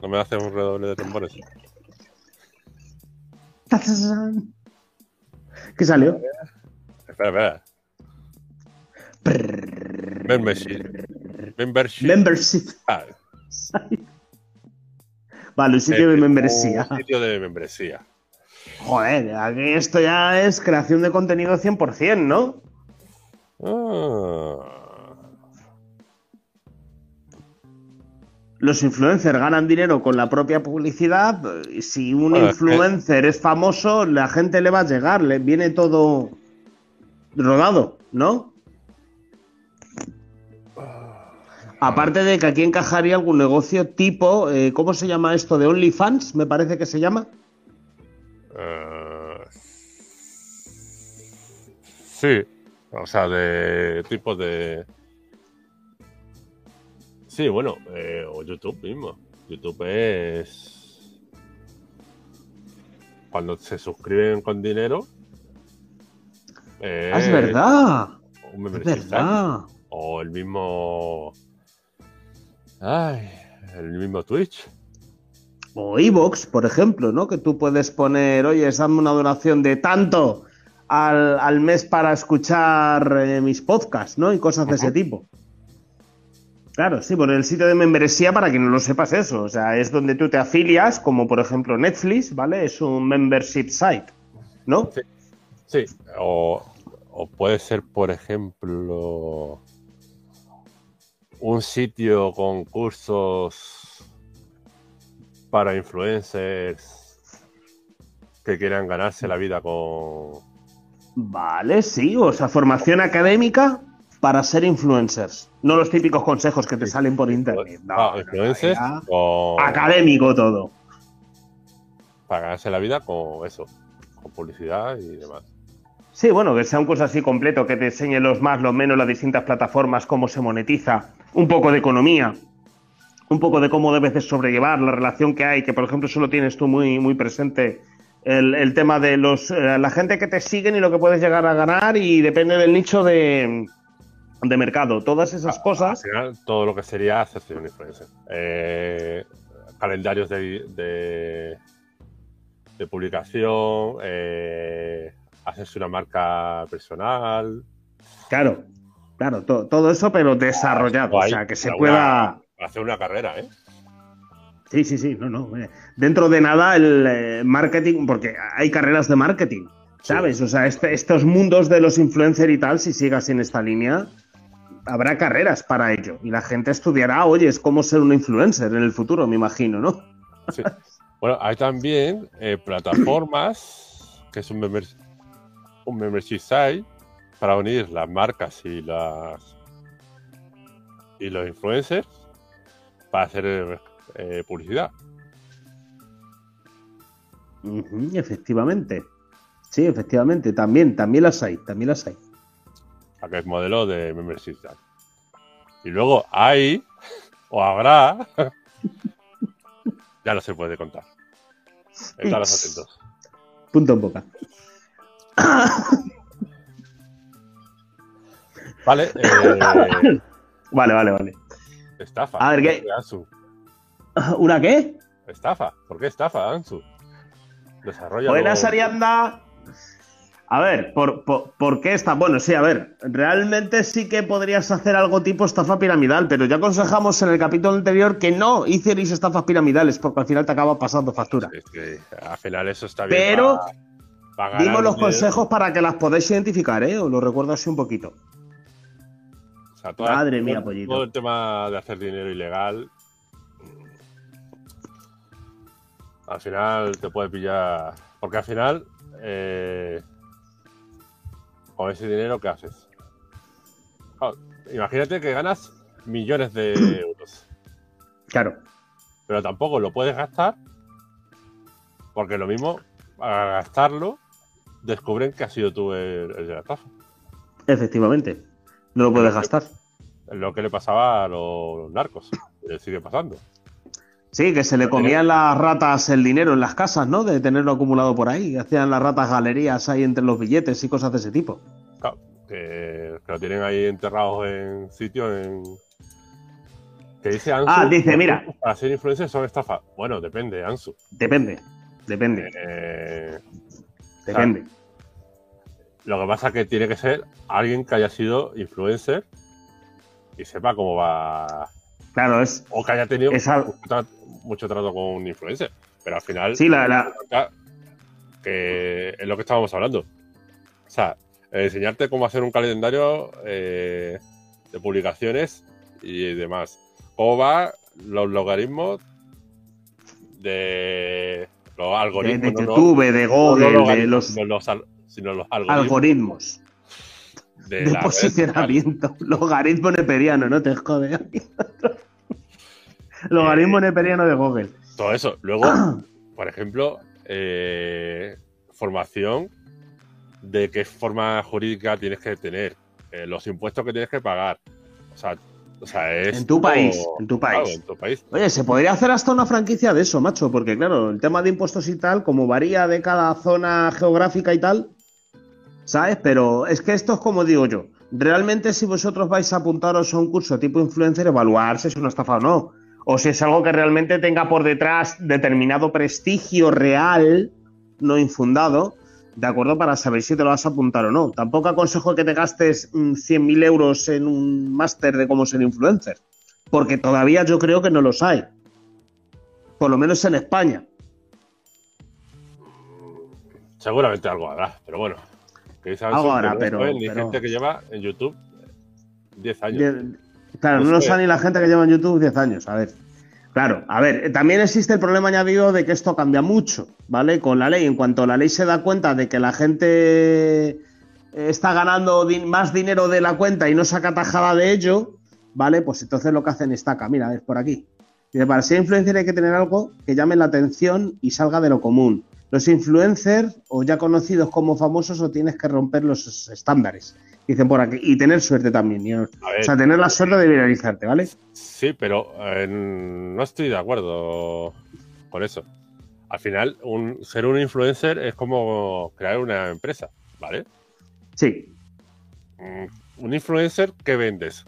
¿No me hace un redoble de tambores? ¿Qué salió? Espera, espera. Membership. Membership. Membership. Ah, Vale, un sitio de eh, membresía. Un sitio de membresía. Joder, aquí esto ya es creación de contenido 100%, ¿no? Ah. Los influencers ganan dinero con la propia publicidad. y Si un Bueno, es que- influencer es famoso, la gente le va a llegar, le viene todo rodado, ¿no? Aparte de que aquí encajaría algún negocio tipo, eh, ¿cómo se llama esto? De OnlyFans, me parece que se llama. Ah, sí, o sea, de tipo de. Sí, bueno, eh, o YouTube mismo. YouTube es. Cuando se suscriben con dinero. Ah, es verdad. Es verdad. O el mismo. Ay, el mismo Twitch. O Evox, por ejemplo, ¿no? Que tú puedes poner, oye, dame una donación de tanto al, al mes para escuchar eh, mis podcasts, ¿no? Y cosas de ese tipo. Claro, sí, por el sitio de membresía, para quien no lo sepas eso, o sea, es donde tú te afilias, como por ejemplo Netflix, ¿vale? Es un membership site, ¿no? Sí. Sí, o, o puede ser, por ejemplo, un sitio con cursos para influencers que quieran ganarse la vida con... Vale, sí, o sea, formación académica para ser influencers. No los típicos consejos que te salen por internet. No, Ah, no, influencers Académico todo. para ganarse la vida con eso, con publicidad y demás. Sí, bueno, que sea un curso así completo, que te enseñe los más, los menos, las distintas plataformas, cómo se monetiza, un poco de economía, un poco de cómo debes de sobrellevar la relación que hay, que por ejemplo solo tienes tú muy, muy presente el, el tema de los eh, la gente que te siguen y lo que puedes llegar a ganar y depende del nicho de, de mercado. Todas esas Al cosas. final, todo lo que sería un influencer. Eh, calendarios de, de, de publicación, eh, hacerse una marca personal. Claro, claro, to- todo eso, pero desarrollado. O sea, que se pueda. una- hacer una carrera, ¿eh? Sí, sí, sí, no, no. eh, Dentro de nada el eh, marketing, porque hay carreras de marketing, ¿sabes? O sea, este- estos mundos de los influencers y tal, si sigas en esta línea, habrá carreras para ello. Y la gente estudiará, oye, es cómo ser un influencer en el futuro, me imagino, ¿no? Sí. Bueno, hay también eh, plataformas que es un, member- un membership site para unir las marcas y las y los influencers para hacer eh, publicidad. Efectivamente. Sí, efectivamente, también, también las hay, también las hay. Que es modelo de membership site. Y luego hay, o habrá, ya no se puede contar. Estaros atentos. Punto en boca. Vale, eh, Vale, vale, vale. estafa. A ver, ¿qué? Ansu. ¿Una qué? Estafa. ¿Por qué estafa, Ansu? Desarrolla. Buenas, Arianda. A ver, ¿por, por, por qué está? Bueno, sí, a ver, realmente sí que podrías hacer algo tipo estafa piramidal, pero ya aconsejamos en el capítulo anterior que no hicierais estafas piramidales, porque al final te acaba pasando factura. Es que al final eso está bien. Pero Dimos los consejos para que las podáis identificar, ¿eh? Os lo recuerdo así un poquito. O sea, toda- Madre mía, todo- pollito. Todo el tema de hacer dinero ilegal. Al final te puede pillar. Porque al final. eh, con ese dinero, ¿qué haces? Claro, imagínate que ganas millones de euros. Claro, Pero tampoco lo puedes gastar. Porque lo mismo, a gastarlo, descubren que has sido tú el, el de la estafa. efectivamente. No lo puedes gastar. Lo que le pasaba a los narcos. Le sigue pasando. Sí, que se le comían las ratas el dinero en las casas, ¿no? De tenerlo acumulado por ahí. Hacían las ratas galerías ahí entre los billetes y cosas de ese tipo. Claro, que, que lo tienen ahí enterrados en sitios en. Que dice Ansu. Ah, dice, mira. Para ser influencer son estafas. Bueno, depende, Ansu. Depende, depende, Eh, depende. Lo que pasa es que tiene que ser alguien que haya sido influencer y sepa cómo va. Claro, es. O que haya tenido al- mucho, tra- mucho trato con un influencer. Pero al final. Sí, la, la- que es lo que estábamos hablando. O sea, enseñarte cómo hacer un calendario eh, de publicaciones y demás. Cómo va los logaritmos de los de, algoritmos. de no, no- YouTube, de no Google, de los sino los algoritmos algoritmos de, de la posicionamiento. Logaritmo neperiano, no te jode. Logaritmo neperiano de Google. Todo eso. Luego, por ejemplo, eh, formación de qué forma jurídica tienes que tener, eh, los impuestos que tienes que pagar. O sea, o sea es En tu país, en tu claro, país. en tu país. Oye, se podría hacer hasta una franquicia de eso, macho, porque claro, el tema de impuestos y tal, como varía de cada zona geográfica y tal, ¿sabes? Pero es que esto es como digo yo. Realmente si vosotros vais a apuntaros a un curso tipo influencer, evaluar si es una estafa o no. O si es algo que realmente tenga por detrás determinado prestigio real, no infundado, ¿de acuerdo? Para saber si te lo vas a apuntar o no. Tampoco aconsejo que te gastes mm, 100.000 euros en un máster de cómo ser influencer porque todavía yo creo que no los hay. Por lo menos en España. Seguramente algo habrá, pero bueno. Que no pero- ni pero- gente que lleva en YouTube 10 años. De- claro, No no lo sabe ni la gente que lleva en YouTube 10 años. A ver. Claro, a ver, eh, también existe el problema añadido de que esto cambia mucho, ¿vale? Con la ley. En cuanto la ley se da cuenta de que la gente eh, está ganando más dinero de la cuenta y no saca tajada de ello, ¿vale? Pues entonces lo que hacen es taca, mira, es por aquí. Dice, para ser influencer hay que tener algo que llame la atención y salga de lo común. Los influencers, o ya conocidos como famosos, o tienes que romper los estándares. Dicen por aquí. Y tener suerte también. O sea, tener la suerte de viralizarte, ¿vale? sí, pero eh, no estoy de acuerdo con eso. Al final, un, ser un influencer es como crear una empresa, ¿vale? Sí. Mm, Un influencer, ¿qué vendes?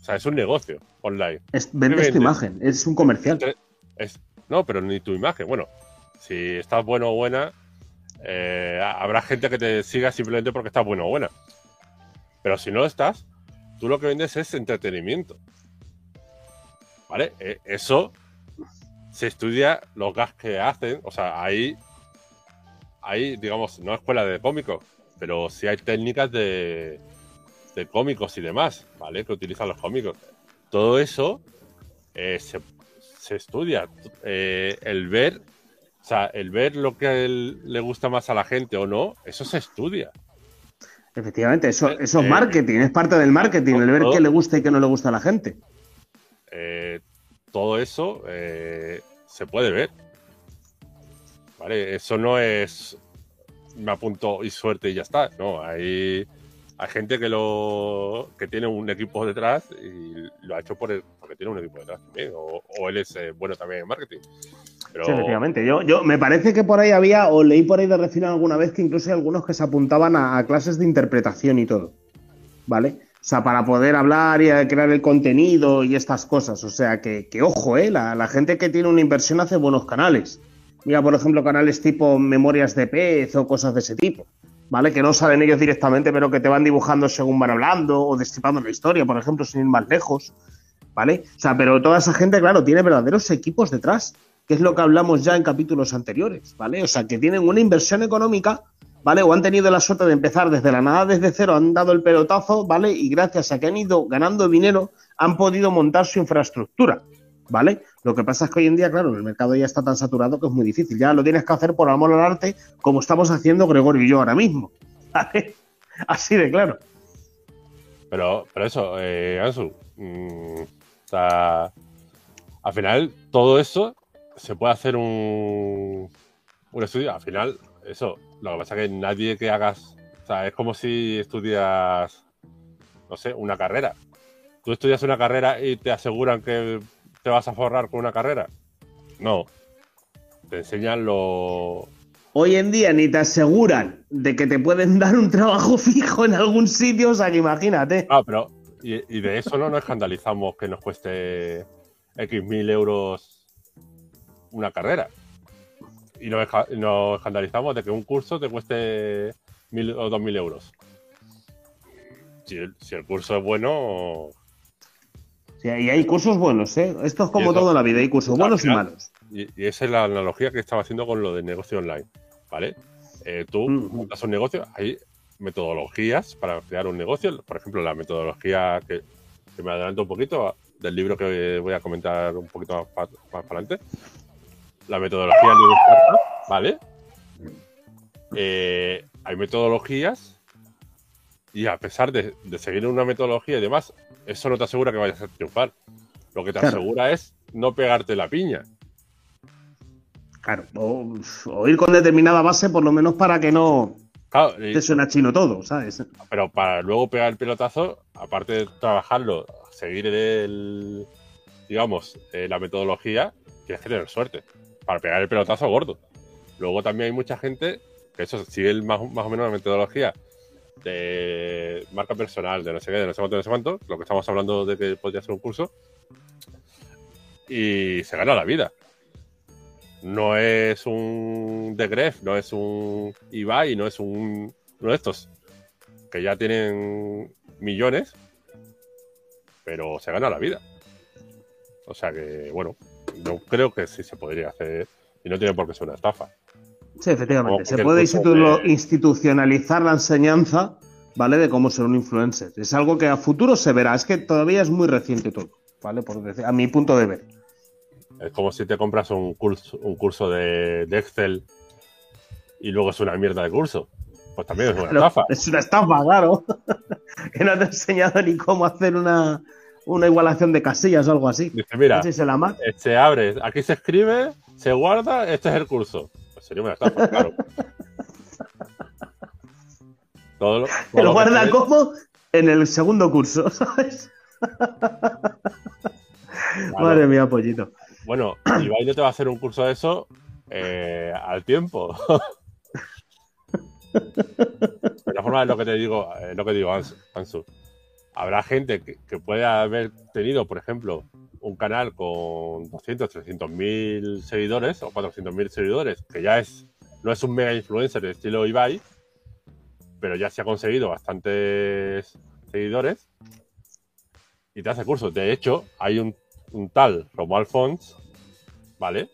O sea, es un negocio online. Es, vendes tu imagen. Es un comercial. Es, no, pero ni tu imagen. Bueno, si estás bueno o buena, eh, habrá gente que te siga simplemente porque estás bueno o buena. Pero si no estás, tú lo que vendes es entretenimiento. ¿Vale? Eh, eso se estudia los gas que hacen. O sea, hay, hay, digamos, no escuela de cómicos, pero sí hay técnicas de, de cómicos y demás, ¿vale? Que utilizan los cómicos. Todo eso eh, se, se estudia. Eh, el ver, o sea, el ver lo que él le gusta más a la gente o no, eso se estudia. Efectivamente, eso, Eh, eso es eh, marketing, es parte del marketing, el ver qué le gusta y qué no le gusta a la gente. Eh, todo eso eh, se puede ver. ¿Vale? Eso no es me apunto y suerte y ya está. No, hay, hay gente que lo que tiene un equipo detrás y lo ha hecho por el- porque tiene un equipo detrás también. O, o él es eh, bueno también en marketing. Sí, efectivamente. Yo, yo me parece que por ahí había, o leí por ahí de refino alguna vez que incluso hay algunos que se apuntaban a, clases de interpretación y todo. ¿Vale? O sea, para poder hablar y crear el contenido y estas cosas. O sea, que, que ojo, ¿eh? La, la gente que tiene una inversión hace buenos canales. Mira, por ejemplo, canales tipo Memorias de Pez o cosas de ese tipo. ¿Vale? Que no salen ellos directamente, pero que te van dibujando según van hablando o destripando la historia, por ejemplo, sin ir más lejos. ¿Vale? O sea, pero toda esa gente, claro, tiene verdaderos equipos detrás, que es lo que hablamos ya en capítulos anteriores, ¿vale? O sea, que tienen una inversión económica, ¿vale? O han tenido la suerte de empezar desde la nada, desde cero, han dado el pelotazo, ¿vale? Y gracias a que han ido ganando dinero, han podido montar su infraestructura, ¿vale? Lo que pasa es que hoy en día, claro, el mercado ya está tan saturado que es muy difícil. Ya lo tienes que hacer por amor al arte, como estamos haciendo Gregorio y yo ahora mismo, ¿vale? Así de claro. Pero, pero eso, eh, Ansu, mm, o sea, al final todo eso se puede hacer un, un estudio. Al final, eso, lo que pasa es que nadie que hagas, o sea, es como si estudias, no sé, una carrera. Tú estudias una carrera y te aseguran que te vas a forrar con una carrera. No. Te enseñan lo. Hoy en día ni te aseguran de que te pueden dar un trabajo fijo en algún sitio, o sea que imagínate. Ah, pero. Y, y de eso no nos escandalizamos que nos cueste X mil euros una carrera. Y nos, nos escandalizamos de que un curso te cueste mil o dos mil euros. Si el, si el curso es bueno, Sí, y hay cursos buenos, ¿eh? Esto es como Y eso- todo en la vida, hay cursos buenos y malos. Y, y esa es la analogía que estaba haciendo con lo del negocio online, ¿vale? Eh, tú Ujú. montas un negocio, hay metodologías para crear un negocio. Por ejemplo, la metodología que, que me adelanto un poquito del libro que voy a comentar un poquito más, más para adelante. La metodología Startup, ¿vale? Eh, hay metodologías y a pesar de, de seguir una metodología y demás, eso no te asegura que vayas a triunfar. Lo que te Claro. asegura es no pegarte la piña. Claro, o, o ir con determinada base por lo menos para que no Claro, y- te suena chino todo, ¿sabes? pero para luego pegar el pelotazo, aparte de trabajarlo, seguir el, digamos, eh, la metodología, tienes que tener suerte para pegar el pelotazo gordo. Luego también hay mucha gente que eso sigue más, o menos la metodología de marca personal, de no sé qué, de no sé cuánto, de no sé cuánto, lo que estamos hablando de que podría ser un curso, y se gana la vida. No es un The Gref, no es un Ibai, no es un uno de estos que ya tienen millones, pero se gana la vida. O sea que, bueno, yo creo que sí se podría hacer y no tiene por qué ser una estafa. Sí, efectivamente. Se puede curso institu- de- institucionalizar la enseñanza, ¿vale? De cómo ser un influencer. Es algo que a futuro se verá. Es que todavía es muy reciente todo, ¿vale? Por decir, a mi punto de ver. Es como si te compras un curso, un curso de, de Excel y luego es una mierda de curso. Pues también es una estafa. Es una estafa, claro. que no te he enseñado ni cómo hacer una, una igualación de casillas o algo así. Dice, mira, el eh, se abre, aquí se escribe, se guarda, este es el curso. Pues sería una estafa, claro. Todo lo, todo Pero que guarda como en el segundo curso, ¿sabes? Madre mía, pollito. Bueno, Ibai no te va a hacer un curso de eso eh, al tiempo. de la forma es lo que te digo, lo que digo, Ansu. Ansu. Habrá gente que, que puede haber tenido, por ejemplo, un canal con 200, 300 mil seguidores o 400 mil seguidores, que ya es no es un mega influencer de estilo Ibai, pero ya se ha conseguido bastantes seguidores y te hace cursos. De hecho, hay un, un tal Romuald Fons, ¿vale?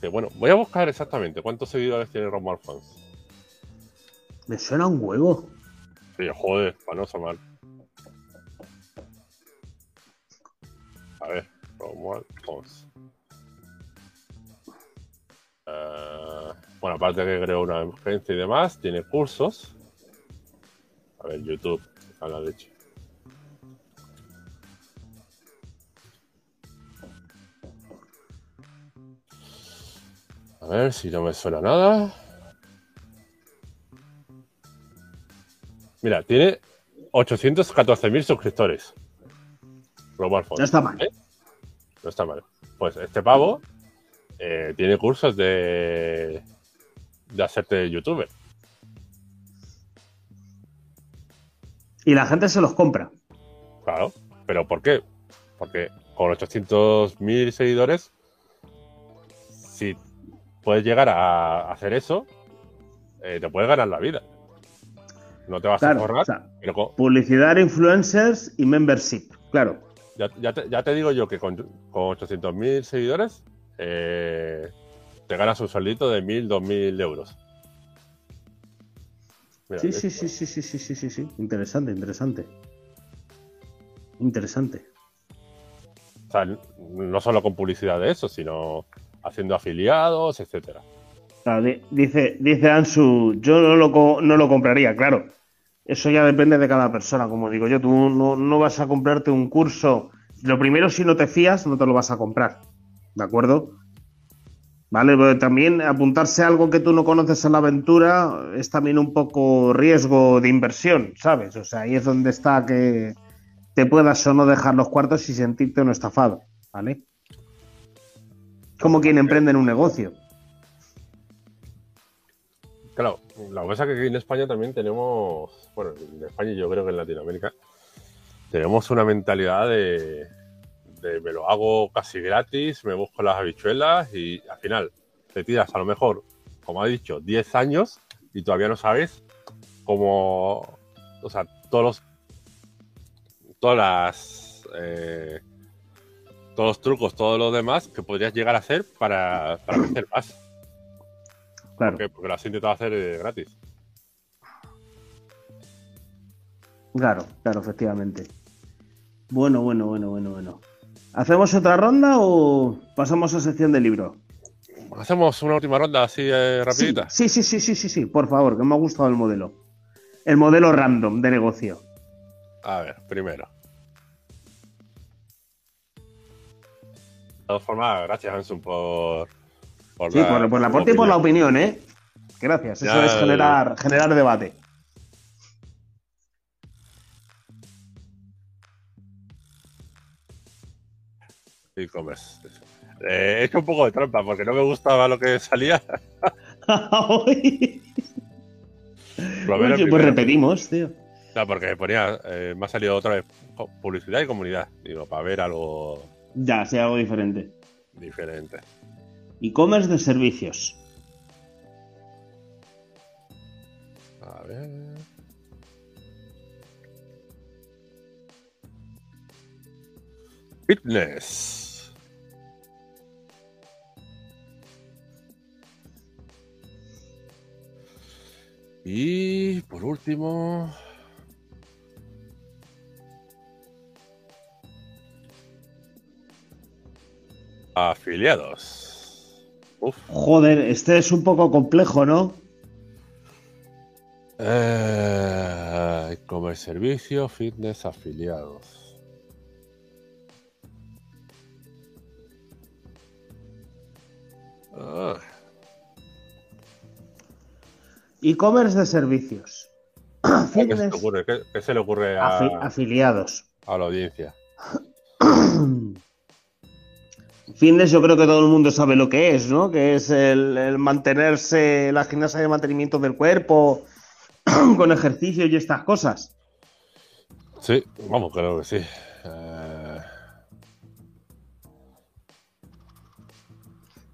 Que bueno, voy a buscar exactamente cuántos seguidores tiene Romuald Fons. Me suena un huevo. Sí, joder, para no sonar. Romuald Fons. Eh, bueno, aparte de que creó una agencia y demás, tiene cursos. A ver, YouTube, a la leche. A ver si no me suena nada. Mira, tiene 814.000 suscriptores. Font. No está mal. ¿eh? No está mal. Pues este pavo eh, tiene cursos de, de hacerte youtuber. Y la gente se los compra. Claro. ¿Pero por qué? Porque con 800.000 seguidores, si puedes llegar a hacer eso, eh, te puedes ganar la vida. No te vas a forrar, o sea, pero con- publicidad, influencers y membership. Claro. Ya, ya te, ya te digo yo que con, con 800.000 seguidores eh, te ganas un sueldito de 1.000, 2.000 euros. Mira, Sí, sí, sí, sí, sí, sí, sí, sí, sí. Interesante, interesante. Interesante. O sea, no solo con publicidad de eso, sino haciendo afiliados, etcétera. Dice, dice Ansu, yo no lo, no lo compraría, claro. Eso ya depende de cada persona, como digo yo. Tú no, no vas a comprarte un curso. Lo primero, si no te fías, no te lo vas a comprar. ¿De acuerdo? Vale, pero también apuntarse a algo que tú no conoces en la aventura es también un poco riesgo de inversión, ¿sabes? O sea, ahí es donde está que te puedas o no dejar los cuartos y sentirte no estafado, ¿vale? como quien emprende en un negocio. Claro, la cosa que aquí en España también tenemos, bueno, en España y yo creo que en Latinoamérica, tenemos una mentalidad de, me lo hago casi gratis, me busco las habichuelas y al final te tiras a lo mejor, como ha dicho, 10 años y todavía no sabes cómo, o sea, todos los, todas las, eh, todos los trucos, todo lo demás que podrías llegar a hacer para, para crecer más. Claro. Porque, porque lo has intentado hacer eh, gratis. Claro, claro, efectivamente. Bueno, bueno, bueno, bueno, bueno. ¿Hacemos otra ronda o pasamos a sección de libro? Hacemos una última ronda así eh, rapidita. Sí, sí, sí, sí, sí, sí, por favor, que me ha gustado el modelo. El modelo random de negocio. A ver, primero. De todas formas, gracias Hanson por, por Sí, por, por el aporte y por la opinión, ¿eh? Gracias, eso es generar, generar debate. e-commerce. Eh, he hecho un poco de trampa porque no me gustaba lo que salía. Lo menos pues repetimos, tío. No, porque ponía, eh, me ha salido otra vez publicidad y comunidad. Digo, para ver algo Ya, sea algo diferente. diferente. E-commerce de servicios. Fitness. Y por último. Afiliados. Uf. Joder, este es un poco complejo, ¿no? Eh, e-commerce servicio, fitness, afiliados. Ah, E-commerce de servicios. ¿qué, se le ocurre? ¿Qué- qué se le ocurre a, afi- afiliados. a la audiencia? Fitness yo creo que todo el mundo sabe lo que es, ¿no? Que es el, el mantenerse, la gimnasia de mantenimiento del cuerpo con ejercicio y estas cosas. Sí, vamos, creo que sí. Eh,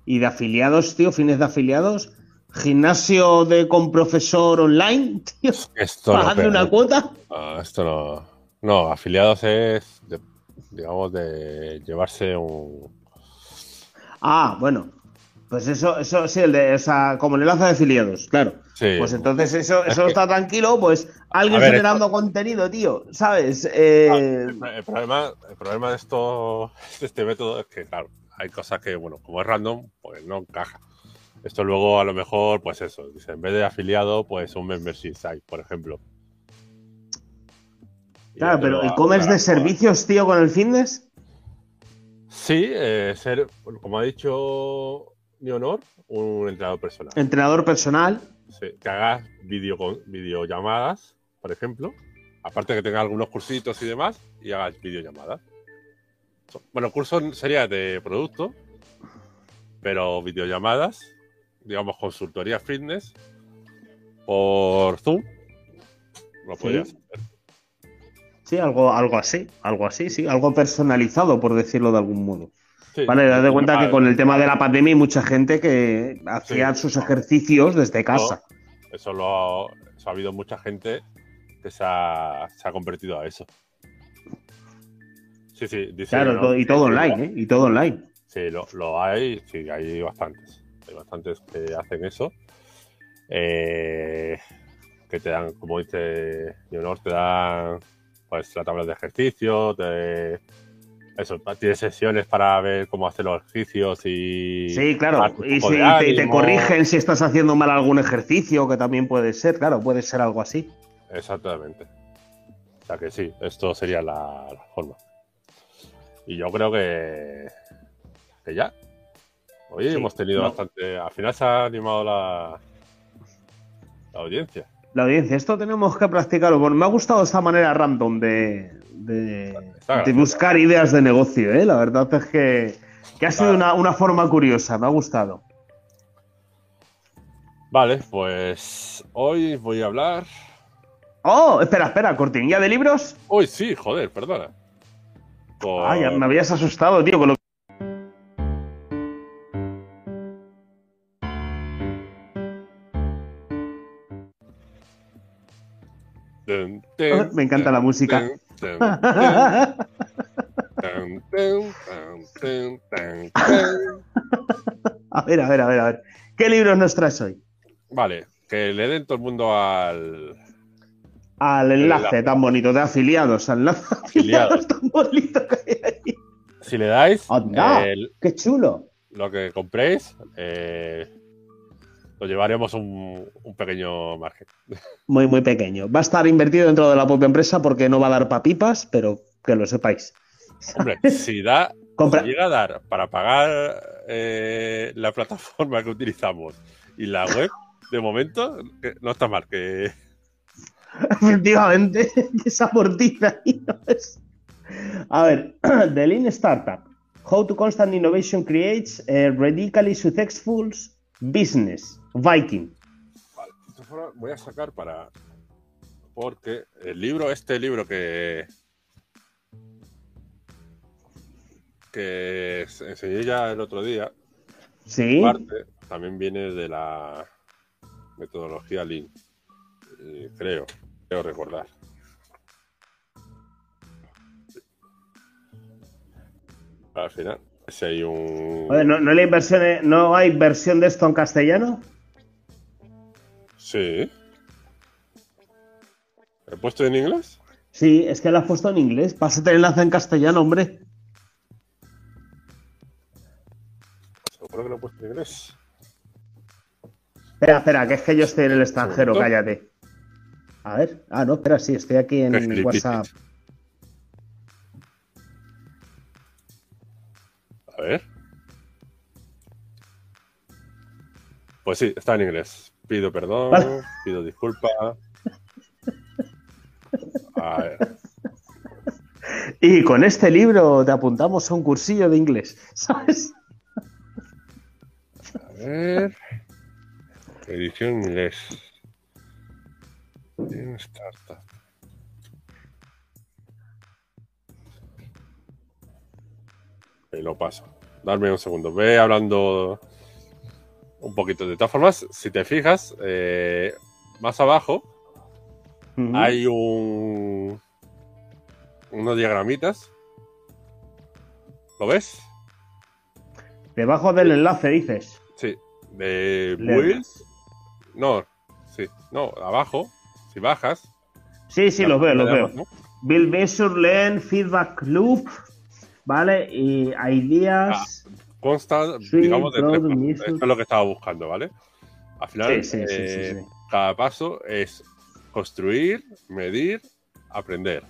Y de afiliados, tío, fines de afiliados. Gimnasio de con profesor online, tío. esto no Pagando una cuota. Ah, esto no. No, afiliados es, de- digamos, de llevarse un. Ah, bueno. Pues eso, eso sí, el de, o sea, como el enlace de afiliados, claro. Sí, Pues entonces eso, Es eso está tranquilo, pues alguien ver, generando contenido, tío, ¿sabes? Eh, el, pro- el problema, el problema de esto, de este método es que, claro, hay cosas que, bueno, como es random, pues no encaja. Esto luego a lo mejor, pues eso, dice, en vez de afiliado, pues un membership site, por ejemplo. Claro, pero e-commerce de servicios, tío, con el fitness. Sí, eh, ser, como ha dicho Neonor, un entrenador personal. Entrenador personal. Sí, que hagas video videollamadas, por ejemplo. Aparte que tenga algunos cursitos y demás, y hagas videollamadas. Bueno, curso sería de producto, pero videollamadas, digamos consultoría fitness, por Zoom, lo podrías hacer. Sí, algo, algo así, algo así, sí, algo personalizado, por decirlo de algún modo. Sí, Vale, dad de cuenta que con el tema de la pandemia hay mucha gente que hacía Sí. sus ejercicios desde casa. Eso, lo, eso ha habido mucha gente que se ha, se ha convertido a eso. Sí, sí, dice Claro, ¿no? y todo online, ¿eh? Y todo online. Sí, lo, lo hay, sí, hay bastantes. Hay bastantes que hacen eso. Eh, que te dan, como dice Leonor, te dan pues la tabla de ejercicio, te, eso, tienes sesiones para ver cómo hacer los ejercicios y... Sí, claro. Y si de te, corrigen si estás haciendo mal algún ejercicio, que también puede ser, claro, puede ser algo así. Exactamente. O sea que sí, esto sería la, la forma. Y yo creo que, que ya. Hoy Sí, hemos tenido no. bastante. Al final se ha animado la, la audiencia. La audiencia, esto tenemos que practicarlo. Bueno, me ha gustado esta manera random de, de, buscar ideas de negocio, ¿eh? La verdad es que Que ha sido una, una forma curiosa, me ha gustado. Vale, pues hoy voy a hablar. Oh, espera, espera, cortinilla de libros. Uy, sí, joder, perdona. Ay, ya me habías asustado, tío, con lo Me encanta la música. A ver, a ver, a ver, a ver. ¿Qué libros nos traes hoy? Vale, que le den todo el mundo al. Al enlace, enlace. tan bonito de afiliados, al enlace afiliados tan bonito que hay ahí. Si le dais Anda. el- ¡Qué chulo! lo que compréis, eh, lo llevaremos un, un pequeño margen. Muy, muy pequeño. Va a estar invertido dentro de la propia empresa porque no va a dar papipas, pero que lo sepáis. Hombre, si da, Compra- si llega a dar para pagar eh, la plataforma que utilizamos y la web, de momento, que no está mal. Que Efectivamente, esa no es. A ver, The Lean Startup. How to Constant Innovation Creates a Radically Successful Business. Viking. Vale, voy a sacar para. Porque el libro, este libro que. que enseñé ya el otro día, Sí. parte también viene de la metodología Lean. Creo, creo recordar. Al final, si hay un. Oye, ¿no, no hay versión, ¿No hay versión de esto en castellano? Sí. ¿He puesto en inglés? Sí, es que la has puesto en inglés. Pásate el enlace en castellano, hombre. Seguro que lo he puesto en inglés. Espera, espera, que es que yo estoy en el extranjero, cállate. A ver. Ah, no, espera, sí, estoy aquí en flipitis. WhatsApp. A ver. Pues sí, está en inglés. Pido perdón, Vale. pido disculpas. Y con este libro te apuntamos a un cursillo de inglés, ¿sabes? A ver. Edición inglés. Lean Startup. Y lo paso. Darme un segundo. Ve hablando un poquito. De todas formas, si te fijas, eh, más abajo hay un unos diagramitas. ¿Lo ves? Debajo del enlace dices. Sí. De builds. No, sí. No, abajo. Si bajas. Sí, sí, los veo, los veo. ¿no? Build Measure, Learn, Feedback Loop, ¿vale? Y ideas. Consta, Sí, digamos, de tres pasos. Esto es lo que estaba buscando, ¿vale? Al final, Sí, sí, eh, cada paso es construir, medir, aprender.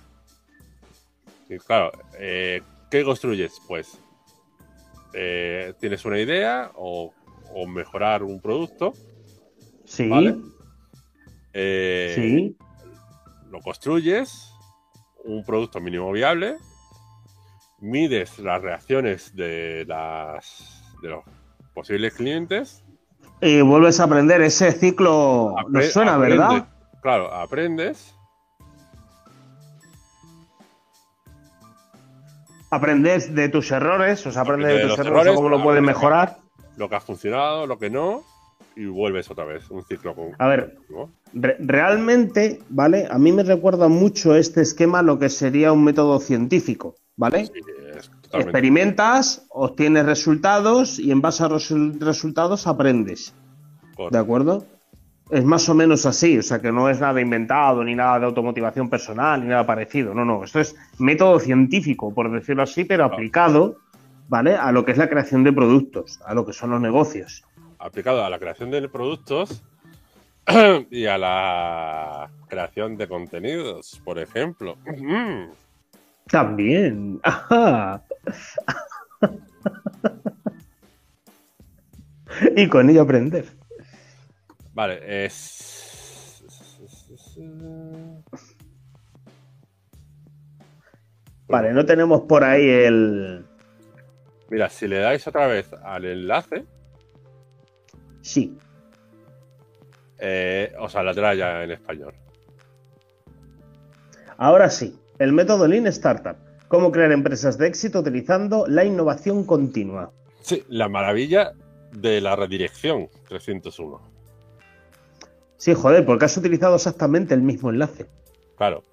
Y claro, eh, ¿qué construyes? Pues eh, tienes una idea o, o mejorar un producto, Sí, Vale. eh, sí. lo construyes, un producto mínimo viable, mides las reacciones de, las, de los posibles clientes Y vuelves a aprender ese ciclo. Apre- Nos suena, aprendes- ¿verdad? Claro, aprendes. Aprendes de tus errores, o sea, aprendes de, de tus errores, errores, cómo lo puedes mejorar. lo que ha funcionado, lo que no, y vuelves otra vez. Un ciclo con. A ver, ¿no? Re- realmente, ¿vale? A mí me recuerda mucho este esquema a lo que sería un método científico, ¿vale? Sí. Experimentas, obtienes resultados y en base a los resultados aprendes, correcto. ¿de acuerdo? Es más o menos así, o sea que no es nada inventado, ni nada de automotivación personal, ni nada parecido. No, no, esto es método científico, por decirlo así, pero Claro. aplicado, ¿vale? A lo que es la creación de productos, a lo que son los negocios. Aplicado a la creación de productos y a la creación de contenidos, por ejemplo. También. Ajá. y con ello aprender. Vale, es. Vale, no tenemos por ahí el. Mira, si le dais otra vez al enlace, Sí. eh, os saldrá ya en español. Ahora sí, el método Lean Startup. Cómo crear empresas de éxito utilizando la innovación continua. Sí, la maravilla de la redirección 301. Sí, joder, porque has utilizado exactamente el mismo enlace. Claro,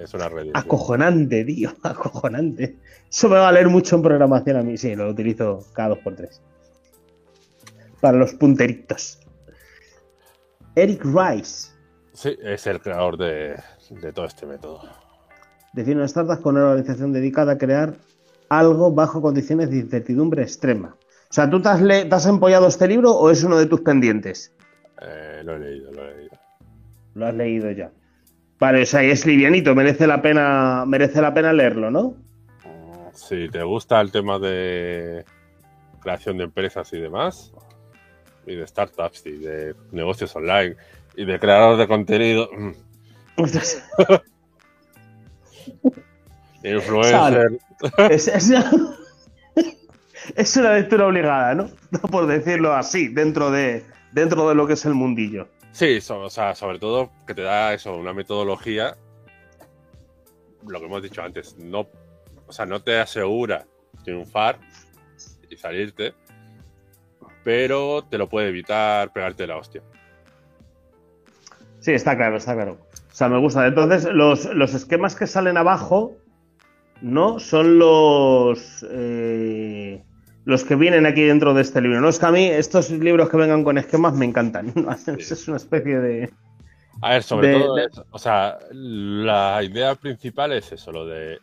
es una redirección. Acojonante, tío, acojonante. Eso me va a leer mucho en programación a mí, sí, lo utilizo cada dos por tres. Para los punteritos. Eric Rice Sí, es el creador de, de todo este método. Define una startup con una organización dedicada a crear algo bajo condiciones de incertidumbre extrema. O sea, ¿tú te has, le- te has empollado este libro o es uno de tus pendientes? Eh, lo he leído, lo he leído. Lo has leído ya. Vale, o sea, es livianito, merece la pena, merece la pena leerlo, ¿no? Si te gusta el tema de creación de empresas y demás, y de startups y de negocios online y de creadores de contenido, influencer, es, es- es una lectura obligada, ¿no? Por decirlo así, dentro de, dentro de lo que es el mundillo. Sí, so- o sea, sobre todo que te da eso, una metodología, lo que hemos dicho antes, no, o sea, no te asegura triunfar y salirte, pero te lo puede evitar pegarte la hostia. Sí, está claro, está claro. O sea, me gusta. Entonces, los, los esquemas que salen abajo, ¿no? Son los. eh, los que vienen aquí dentro de este libro. No es que a mí estos libros que vengan con esquemas me encantan. Es una especie de. A ver, sobre De- todo, de- es- o sea, la idea principal es eso, lo de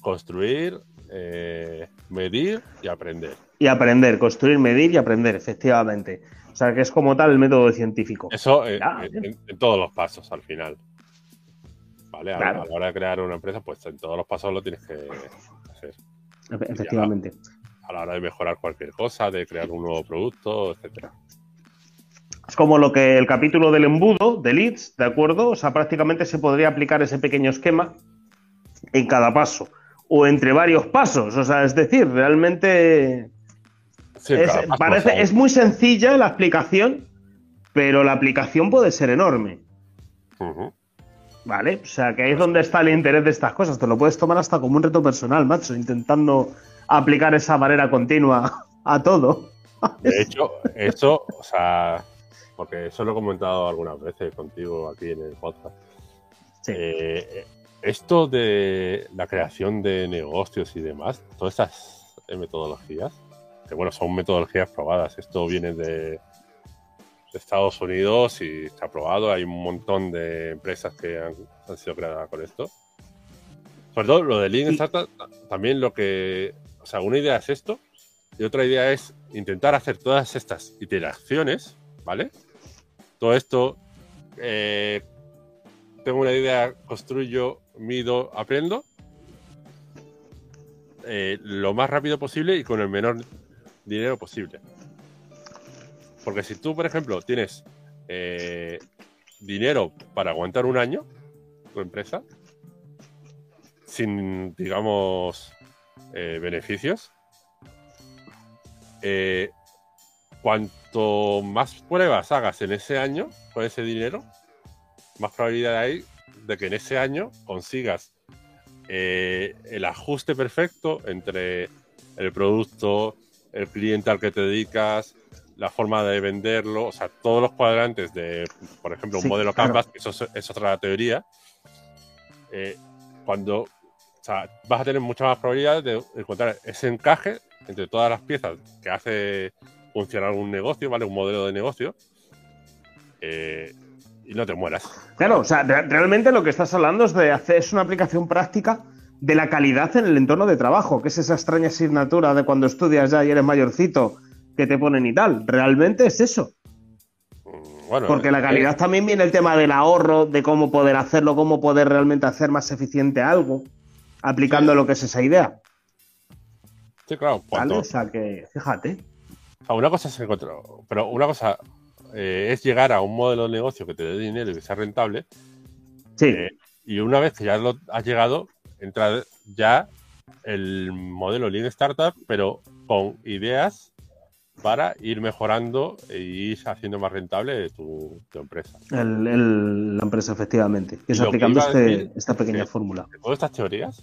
construir, eh, medir y aprender. Y aprender, construir, medir y aprender, efectivamente. O sea, que es como tal el método científico. Eso eh, Ya, en, todos los pasos al final. ¿Vale? A, Claro. a la hora de crear una empresa, pues en todos los pasos lo tienes que hacer. Efe- Efectivamente. A la hora de mejorar cualquier cosa, de crear un nuevo producto, etcétera. Es como lo que el capítulo del embudo, de leads, ¿de acuerdo? O sea, prácticamente se podría aplicar ese pequeño esquema en cada paso. O entre varios pasos. O sea, es decir, realmente Sí, es, parece, es muy sencilla la aplicación, pero la aplicación puede ser enorme. ¿Vale? O sea, que ahí es donde está el interés de estas cosas. Te lo puedes tomar hasta como un reto personal, macho, intentando aplicar esa manera continua a todo. De hecho, eso, o sea, porque eso lo he comentado algunas veces contigo aquí en el podcast. Sí. Eh, esto de la creación de negocios y demás, todas estas eh, metodologías, que bueno, son metodologías probadas. Esto viene de, de Estados Unidos y está probado. Hay un montón de empresas que han, han sido creadas con esto. Sobre todo lo de Lean Startup, también lo que. O sea, una idea es esto y otra idea es intentar hacer todas estas iteraciones, ¿vale? Todo esto, eh, tengo una idea, construyo, mido, aprendo, eh, lo más rápido posible y con el menor dinero posible. Porque si tú, por ejemplo, tienes eh, dinero para aguantar un año, tu empresa, sin, digamos, eh, beneficios, eh, cuanto más pruebas hagas en ese año con ese dinero, más probabilidad hay de que en ese año consigas el ajuste perfecto entre el producto, el cliente al que te dedicas, la forma de venderlo, o sea, todos los cuadrantes de, por ejemplo, un Sí, modelo claro. Canvas, que eso es, es otra teoría, eh, cuando o sea, vas a tener mucha más probabilidad de encontrar ese encaje entre todas las piezas que hace funcionar un negocio, ¿vale? Un modelo de negocio, eh, y no te mueras. Claro, o sea, re- realmente lo que estás hablando es de hacer es una aplicación práctica de la calidad en el entorno de trabajo, que es esa extraña asignatura de cuando estudias ya y eres mayorcito que te ponen y tal. Realmente es eso. Mm, Bueno, Porque la eh, calidad también viene el tema del ahorro, de cómo poder hacerlo, cómo poder realmente hacer más eficiente algo, aplicando lo que es esa idea. Sí, claro, ¿Vale? cuanto- O sea que, fíjate. una cosa es encontrar, pero una cosa eh, es llegar a un modelo de negocio que te dé dinero y que sea rentable, Sí, Eh, y una vez que ya lo has llegado, entra ya el modelo Lean Startup, pero con ideas para ir mejorando e ir haciendo más rentable tu, empresa. la empresa, efectivamente. Y eso aplicando este, esta pequeña fórmula. Todas estas teorías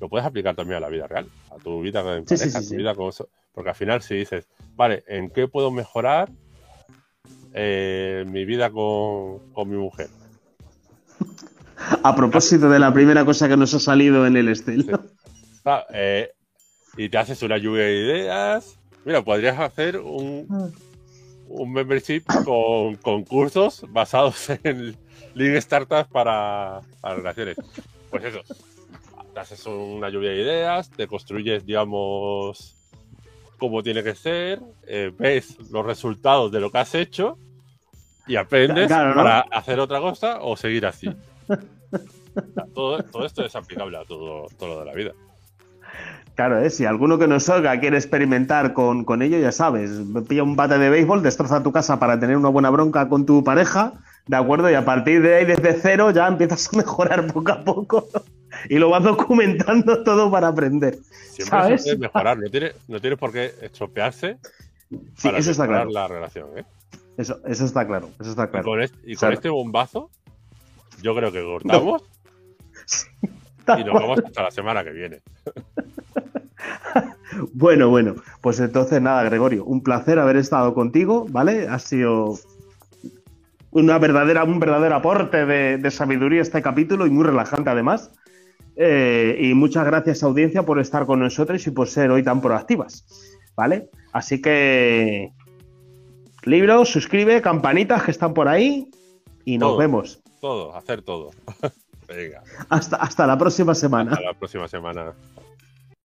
lo puedes aplicar también a la vida real, a tu vida de empresa, a tu vida con eso. Porque al final si dices, vale, ¿en qué puedo mejorar eh, mi vida con, mi mujer? A propósito de la primera cosa que nos ha salido en el estilo. Ah, eh, y te haces una lluvia de ideas. Mira, podrías hacer un, un membership con concursos basados en Lean Startups para, para relaciones. Pues eso, te haces una lluvia de ideas, te construyes, digamos, como tiene que ser, eh, ves los resultados de lo que has hecho y aprendes para hacer otra cosa o seguir así. Todo, todo, esto es aplicable a todo, todo lo de la vida. Claro, ¿eh? si alguno que nos oiga quiere experimentar con, con ello, ya sabes, pilla un bate de béisbol, destroza tu casa para tener una buena bronca con tu pareja, ¿de acuerdo? Y a partir de ahí, desde cero, ya empiezas a mejorar poco a poco y lo vas documentando todo para aprender. Siempre ¿sabes? mejorar, no tienes no tiene por qué estropearse para eso está claro. la relación. ¿eh? Eso, eso está claro, eso está claro. Y con, este, bombazo, yo creo que cortamos y nos vemos hasta la semana que viene. bueno, bueno, pues entonces nada, Gregorio, un placer haber estado contigo, ¿vale? Ha sido una verdadera, un verdadero aporte de, de sabiduría este capítulo y muy relajante además. Eh, y muchas gracias, audiencia, por estar con nosotros y por ser hoy tan proactivas. ¿Vale? Así que. Libros, suscribe, campanitas que están por ahí. Y nos vemos. Todo, hacer todo. Hasta, hasta la próxima semana. Hasta la próxima semana.